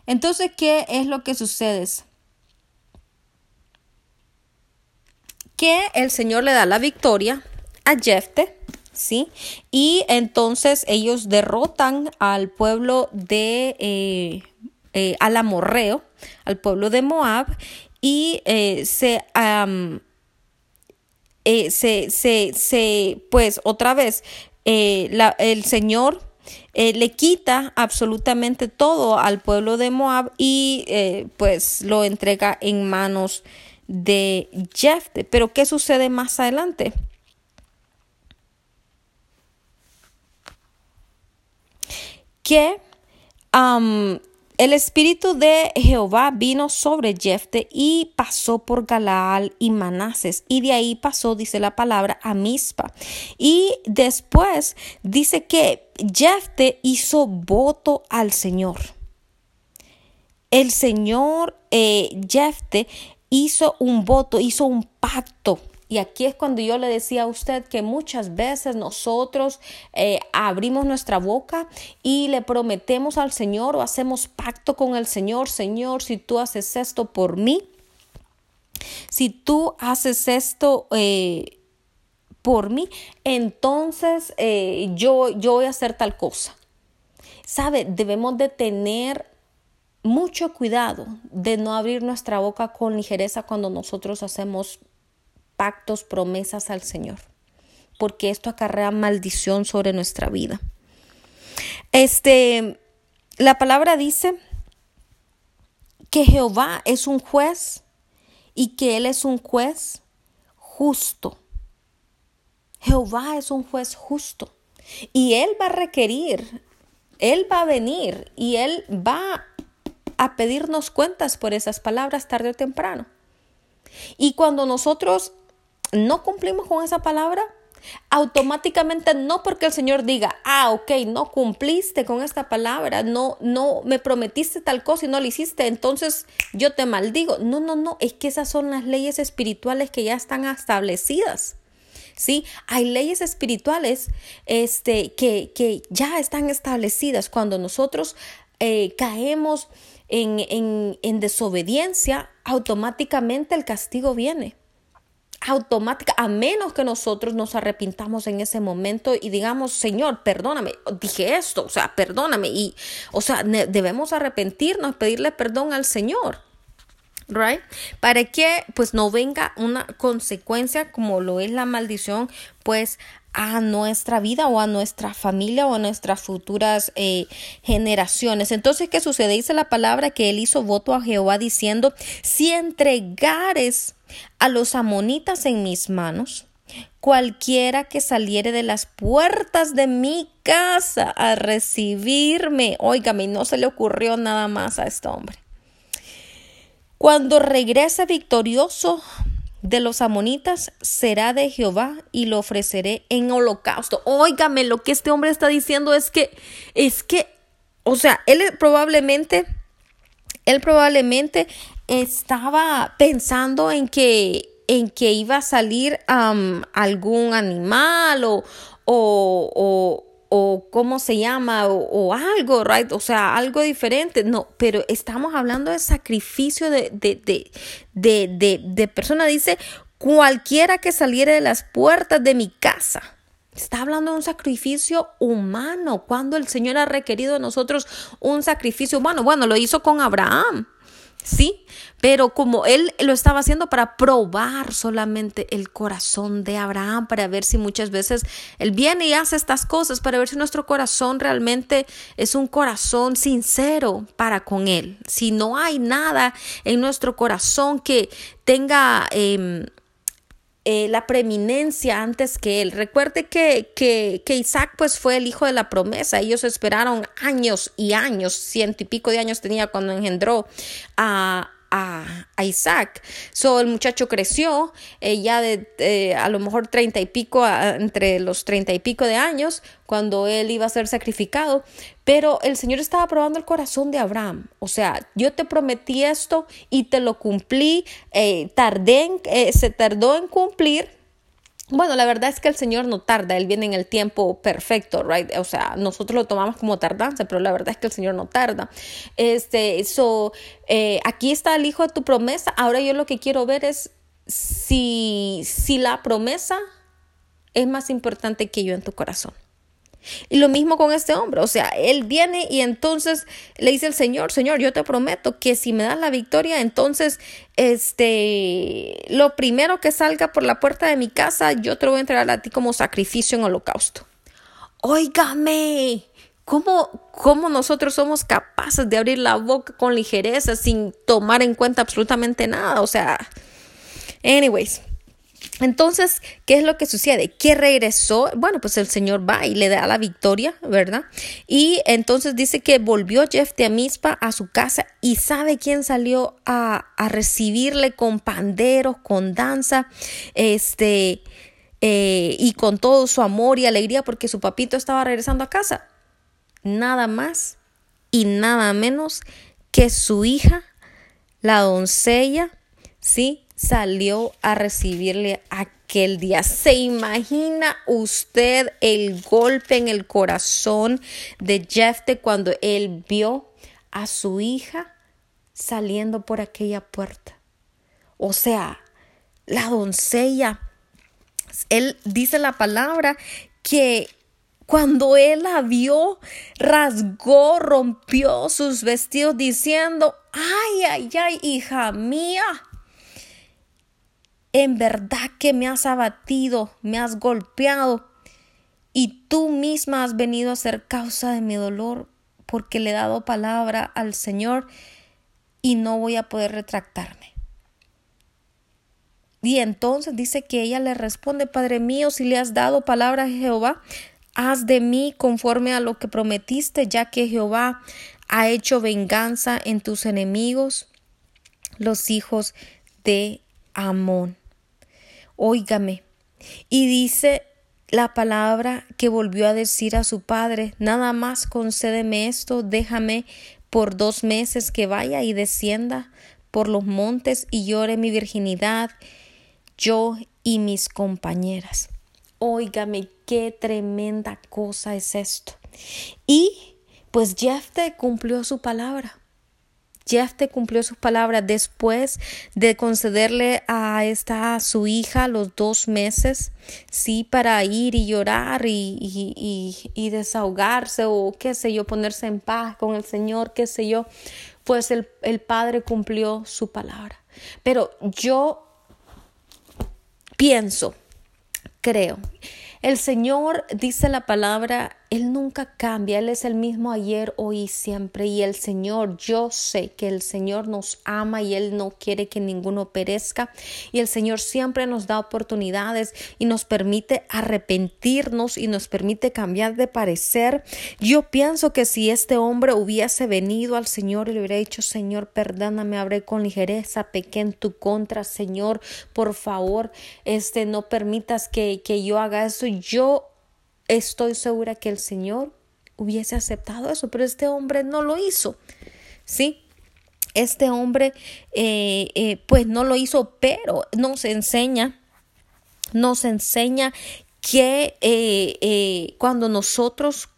Entonces, ¿qué es lo que sucede? Que el Señor le da la victoria a Jefte, ¿sí? Y entonces ellos derrotan al pueblo de eh, eh, al amorreo, al pueblo de Moab, y eh, eh, se, se, se, pues otra vez, el Señor le quita absolutamente todo al pueblo de Moab y pues lo entrega en manos de Jefte. Pero ¿qué sucede más adelante? Que el espíritu de Jehová vino sobre Jefte y pasó por Galaal y Manases y de ahí pasó, dice la palabra, a Mispa. Y después dice que Jefte hizo voto al Señor. El Señor eh, Jefte hizo un voto, hizo un pacto y aquí es cuando yo le decía a usted que muchas veces nosotros eh, abrimos nuestra boca y le prometemos al Señor o hacemos pacto con el Señor, Señor, si tú haces esto por mí, si tú haces esto eh, por mí, entonces eh, yo, yo voy a hacer tal cosa. ¿Sabe? Debemos de tener mucho cuidado de no abrir nuestra boca con ligereza cuando nosotros hacemos pactos, promesas al Señor, porque esto acarrea maldición sobre nuestra vida. Este, la palabra dice que Jehová es un juez y que Él es un juez justo. Jehová es un juez justo y Él va a requerir, Él va a venir y Él va a pedirnos cuentas por esas palabras tarde o temprano. Y cuando nosotros no cumplimos con esa palabra, automáticamente no porque el Señor diga, ah, ok, no cumpliste con esta palabra, no, no me prometiste tal cosa y no lo hiciste, entonces yo te maldigo. No, no, no, es que esas son las leyes espirituales que ya están establecidas. ¿sí? Hay leyes espirituales este, que, que ya están establecidas. Cuando nosotros eh, caemos en, en, en desobediencia, automáticamente el castigo viene automática, a menos que nosotros nos arrepintamos en ese momento y digamos, Señor, perdóname, dije esto, o sea, perdóname, y, o sea, debemos arrepentirnos, pedirle perdón al Señor. Right? Para que pues no venga una consecuencia como lo es la maldición pues a nuestra vida o a nuestra familia o a nuestras futuras eh, generaciones. Entonces, ¿qué sucede? Dice la palabra que él hizo voto a Jehová diciendo, si entregares a los amonitas en mis manos, cualquiera que saliere de las puertas de mi casa a recibirme, óigame, no se le ocurrió nada más a este hombre. Cuando regrese victorioso de los amonitas será de Jehová y lo ofreceré en holocausto. Óigame, lo que este hombre está diciendo es que, es que, o sea, él probablemente, él probablemente estaba pensando en que, en que iba a salir algún animal o, o o cómo se llama o, algo, right? O sea, algo diferente. No, pero estamos hablando de sacrificio de, de, de, de, de persona. Dice, cualquiera que saliere de las puertas de mi casa. Está hablando de un sacrificio humano. Cuando el Señor ha requerido de nosotros un sacrificio humano. Bueno, lo hizo con Abraham. Sí, pero como él lo estaba haciendo para probar solamente el corazón de Abraham, para ver si muchas veces él viene y hace estas cosas, para ver si nuestro corazón realmente es un corazón sincero para con él. Si no hay nada en nuestro corazón que tenga... Em, eh, la preeminencia antes que él. Recuerde que, que, que, Isaac pues fue el hijo de la promesa. Ellos esperaron años y años, ciento y pico de años tenía cuando engendró a, a, Isaac. So, el muchacho creció, eh, ya de a lo mejor treinta y pico, entre los treinta y pico de años, cuando él iba a ser sacrificado. Pero el Señor estaba probando el corazón de Abraham. O sea, yo te prometí esto y te lo cumplí. Eh, tardé eh, se tardó en cumplir bueno, la verdad es que el Señor no tarda, Él viene en el tiempo perfecto, right? O sea, nosotros lo tomamos como tardanza, pero la verdad es que el Señor no tarda. Este, eso, eh, aquí está el hijo de tu promesa. Ahora yo lo que quiero ver es si, si la promesa es más importante que yo en tu corazón. Y lo mismo con este hombre, o sea, él viene y entonces le dice el Señor, Señor, yo te prometo que si me das la victoria, entonces, este, lo primero que salga por la puerta de mi casa, yo te lo voy a entregar a ti como sacrificio en holocausto. Óigame, ¿Cómo, ¿Cómo, nosotros somos capaces de abrir la boca con ligereza sin tomar en cuenta absolutamente nada? O sea, anyways, entonces, ¿qué es lo que sucede? Que regresó, bueno, pues el Señor va y le da la victoria, ¿verdad? Y entonces dice que volvió Jeff de Amispa a su casa y sabe quién salió a, recibirle con panderos, con danza, este, eh, y con todo su amor y alegría porque su papito estaba regresando a casa. Nada más y nada menos que su hija, la doncella, ¿sí? Salió a recibirle aquel día. ¿Se imagina usted el golpe en el corazón de Jefte cuando él vio a su hija saliendo por aquella puerta? O sea, la doncella, él dice la palabra que cuando él la vio, rasgó, rompió sus vestidos diciendo, ay, ay, ay, hija mía, en verdad que me has abatido, me has golpeado y tú misma has venido a ser causa de mi dolor porque le he dado palabra al Señor y no voy a poder retractarme. Y entonces dice que ella le responde, Padre mío, si le has dado palabra a Jehová, haz de mí conforme a lo que prometiste, ya que Jehová ha hecho venganza en tus enemigos, los hijos de Amón óigame. Y dice la palabra que volvió a decir a su padre, nada más concédeme esto, déjame por dos meses que vaya y descienda por los montes y llore mi virginidad, yo y mis compañeras. Óigame, qué tremenda cosa es esto. Y pues Jefte cumplió su palabra. Jefte cumplió sus palabras después de concederle a esta su hija los dos meses, sí, para ir y llorar y, y, y, desahogarse o qué sé yo, ponerse en paz con el Señor, qué sé yo, pues el, el Padre cumplió su palabra. Pero yo pienso, creo, el Señor dice la palabra él nunca cambia, Él es el mismo ayer, hoy y siempre. Y el Señor, yo sé que el Señor nos ama y Él no quiere que ninguno perezca. Y el Señor siempre nos da oportunidades y nos permite arrepentirnos y nos permite cambiar de parecer. Yo pienso que si este hombre hubiese venido al Señor y le hubiera dicho, Señor, perdóname, habré con ligereza, pequé en tu contra, Señor, por favor, este, no permitas que, que yo haga eso. Yo estoy segura que el Señor hubiese aceptado eso, pero este hombre no lo hizo, ¿sí? Este hombre, eh, eh, pues no lo hizo, pero nos enseña, nos enseña que eh, cuando nosotros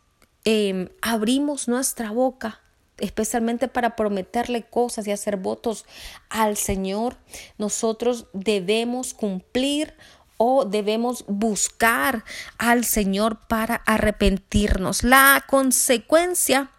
em, abrimos nuestra boca, especialmente para prometerle cosas y hacer votos al Señor, nosotros debemos cumplir o debemos buscar al Señor para arrepentirnos. La consecuencia,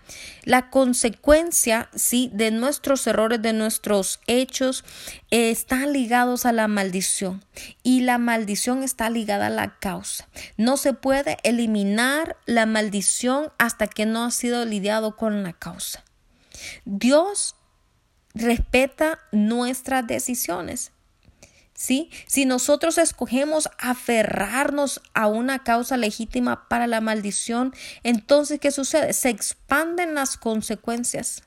la consecuencia, sí, de nuestros errores, de nuestros hechos, están ligados a la maldición y la maldición está ligada a la causa. No se puede eliminar la maldición hasta que no ha sido lidiado con la causa. Dios respeta nuestras decisiones. ¿Sí? Si nosotros escogemos aferrarnos a una causa legítima para la maldición, entonces ¿qué sucede? Se expanden las consecuencias.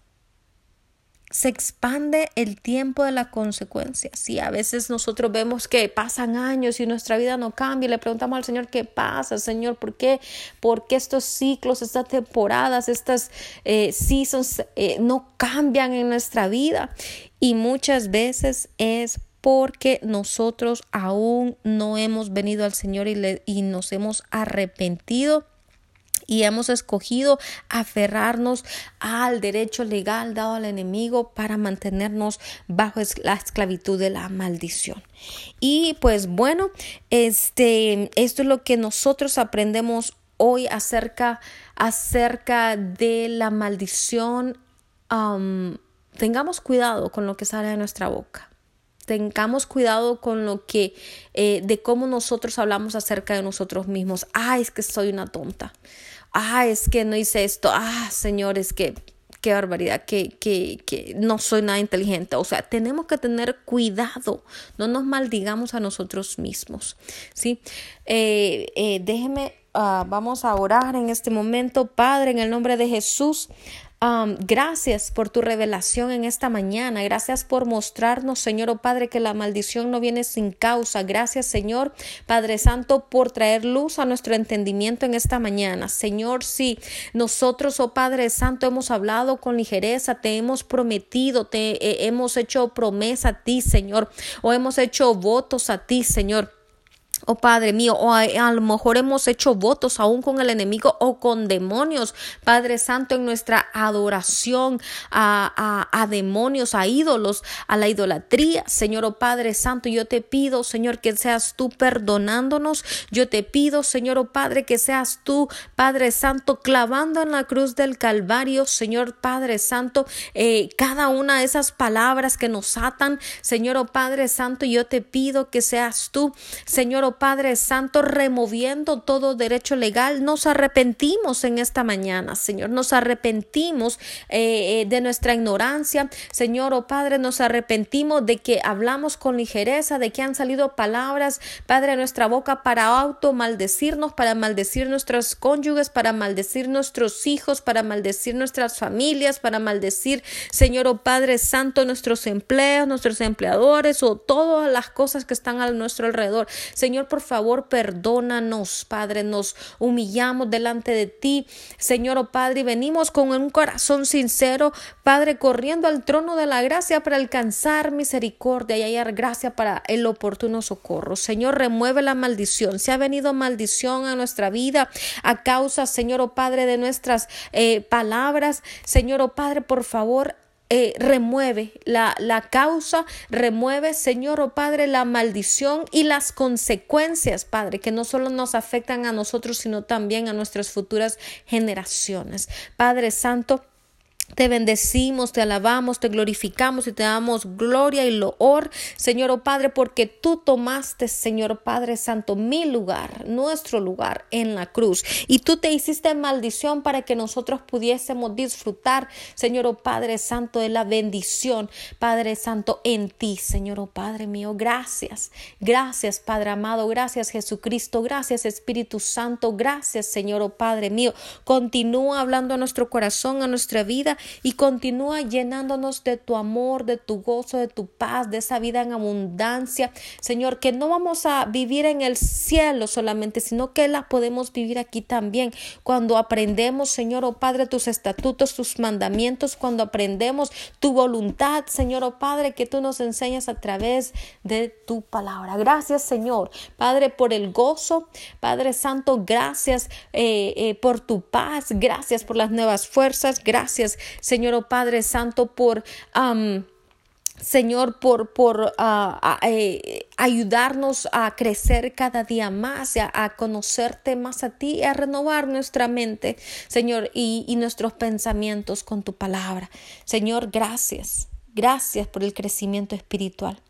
Se expande el tiempo de la consecuencia. Sí, a veces nosotros vemos que pasan años y nuestra vida no cambia le preguntamos al Señor qué pasa, Señor, ¿por qué? ¿Por qué estos ciclos, estas temporadas, estas eh, seasons eh, no cambian en nuestra vida? Y muchas veces es porque nosotros aún no hemos venido al Señor y, y nos hemos arrepentido y hemos escogido aferrarnos al derecho legal dado al enemigo para mantenernos bajo la esclavitud de la maldición. Y pues bueno, este, esto es lo que nosotros aprendemos hoy acerca, acerca de la maldición. tengamos cuidado con lo que sale de nuestra boca tengamos cuidado con lo que, eh, de cómo nosotros hablamos acerca de nosotros mismos. Ah, es que soy una tonta. Ah, es que no hice esto. Ah, Señor, es que qué barbaridad, que, que, que, no soy nada inteligente. O sea, tenemos que tener cuidado, no nos maldigamos a nosotros mismos. ¿sí? Eh, eh, déjeme, ah, vamos a orar en este momento, Padre, en el nombre de Jesús gracias por tu revelación en esta mañana. Gracias por mostrarnos, Señor, oh Padre, que la maldición no viene sin causa. Gracias, Señor, Padre Santo, por traer luz a nuestro entendimiento en esta mañana. Señor, si nosotros, oh Padre Santo, hemos hablado con ligereza, te hemos prometido, te eh, hemos hecho promesa a ti, Señor, o hemos hecho votos a ti, Señor. Oh Padre mío, o a, lo mejor hemos hecho votos aún con el enemigo o con demonios, Padre Santo, en nuestra adoración a, a, demonios, a ídolos, a la idolatría. Señor, oh Padre Santo, yo te pido, Señor, que seas tú perdonándonos. Yo te pido, Señor, oh Padre, que seas tú, Padre Santo, clavando en la cruz del Calvario, Señor Padre Santo, eh, cada una de esas palabras que nos atan, Señor, oh Padre Santo, yo te pido que seas tú, Señor, oh Padre Santo, removiendo todo derecho legal, nos arrepentimos en esta mañana, Señor, nos arrepentimos eh, eh, de nuestra ignorancia, Señor, oh Padre, nos arrepentimos de que hablamos con ligereza, de que han salido palabras, Padre, de nuestra boca para auto maldecirnos, para maldecir nuestros cónyuges, para maldecir nuestros hijos, para maldecir nuestras familias, para maldecir, Señor, oh Padre Santo, nuestros empleos, nuestros empleadores o todas las cosas que están a nuestro alrededor. Señor, Señor, por favor, perdónanos, Padre, nos humillamos delante de ti, Señor, oh Padre, y venimos con un corazón sincero, Padre, corriendo al trono de la gracia para alcanzar misericordia y hallar gracia para el oportuno socorro. Señor, remueve la maldición. Se ha venido maldición a nuestra vida a causa, Señor, oh Padre, de nuestras eh, palabras. Señor, oh Padre, por favor, eh, remueve la, la, causa, remueve, Señor o oh Padre, la maldición y las consecuencias, Padre, que no solo nos afectan a nosotros, sino también a nuestras futuras generaciones. Padre Santo, te bendecimos, te alabamos, te glorificamos y te damos gloria y loor, Señor oh Padre, porque tú tomaste, Señor oh Padre Santo, mi lugar, nuestro lugar en la cruz. Y tú te hiciste maldición para que nosotros pudiésemos disfrutar, Señor oh Padre Santo, de la bendición, Padre Santo, en ti, Señor oh Padre mío. Gracias, gracias, Padre amado, gracias Jesucristo, gracias Espíritu Santo, gracias, Señor oh Padre mío. Continúa hablando a nuestro corazón, a nuestra vida y continúa llenándonos de tu amor, de tu gozo, de tu paz, de esa vida en abundancia. Señor, que no vamos a vivir en el cielo solamente, sino que la podemos vivir aquí también. Cuando aprendemos, Señor, oh Padre, tus estatutos, tus mandamientos, cuando aprendemos tu voluntad, Señor, oh Padre, que tú nos enseñas a través de tu palabra. Gracias, Señor, Padre, por el gozo. Padre Santo, gracias eh, eh, por tu paz. Gracias por las nuevas fuerzas. Gracias Señor oh Padre Santo, por... Señor, por, por ah, eh, ayudarnos a crecer cada día más, a, a, conocerte más a ti, a renovar nuestra mente, Señor, y nuestros pensamientos con tu palabra. Señor, gracias, gracias por el crecimiento espiritual.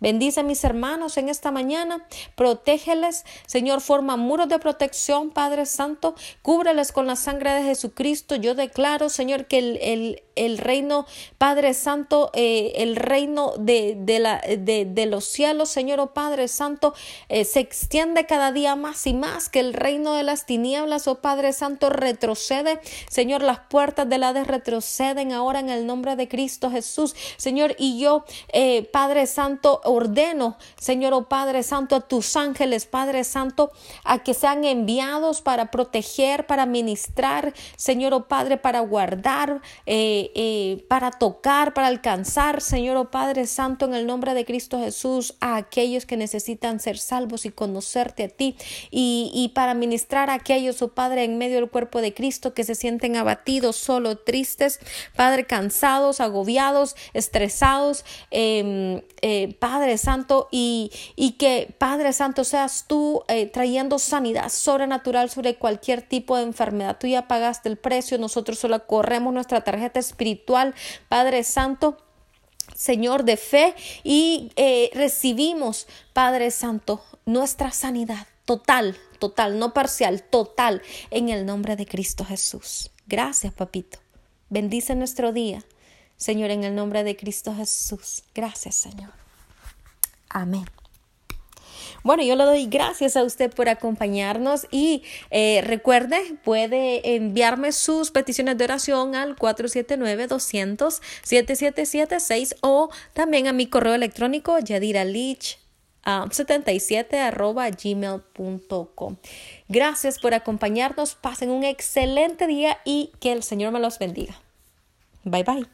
Bendice a mis hermanos en esta mañana, protégeles, Señor, forma muros de protección, Padre Santo, cúbreles con la sangre de Jesucristo. Yo declaro, Señor, que el, el, el reino, Padre Santo, eh, el reino de, de, la, de, de, los cielos, Señor, oh Padre Santo, eh, se extiende cada día más y más, que el reino de las tinieblas, oh Padre Santo, retrocede. Señor, las puertas del Hades retroceden ahora en el nombre de Cristo Jesús. Señor, y yo, eh, Padre Santo, ordeno, Señor oh Padre Santo, a tus ángeles, Padre Santo, a que sean enviados para proteger, para ministrar, Señor oh Padre, para guardar, eh, eh, para tocar, para alcanzar, Señor oh Padre Santo, en el nombre de Cristo Jesús, a aquellos que necesitan ser salvos y conocerte a ti, y, para ministrar a aquellos, oh Padre, en medio del cuerpo de Cristo que se sienten abatidos, solo tristes, Padre, cansados, agobiados, estresados, eh, eh, Padre Santo, y, y, que Padre Santo seas tú eh, trayendo sanidad sobrenatural sobre cualquier tipo de enfermedad. Tú ya pagaste el precio, nosotros solo corremos nuestra tarjeta espiritual, Padre Santo. Señor de fe y eh, recibimos, Padre Santo, nuestra sanidad total, total, no parcial, total, en el nombre de Cristo Jesús. Gracias, papito. Bendice nuestro día. Señor, en el nombre de Cristo Jesús. Gracias, Señor. Amén. Bueno, yo le doy gracias a usted por acompañarnos y eh, recuerde, puede enviarme sus peticiones de oración al 479-200-7776 o también a mi correo electrónico yadiralich. 77 ah, arroba gmail.com. Gracias por acompañarnos. Pasen un excelente día y que el Señor me los bendiga. Bye bye.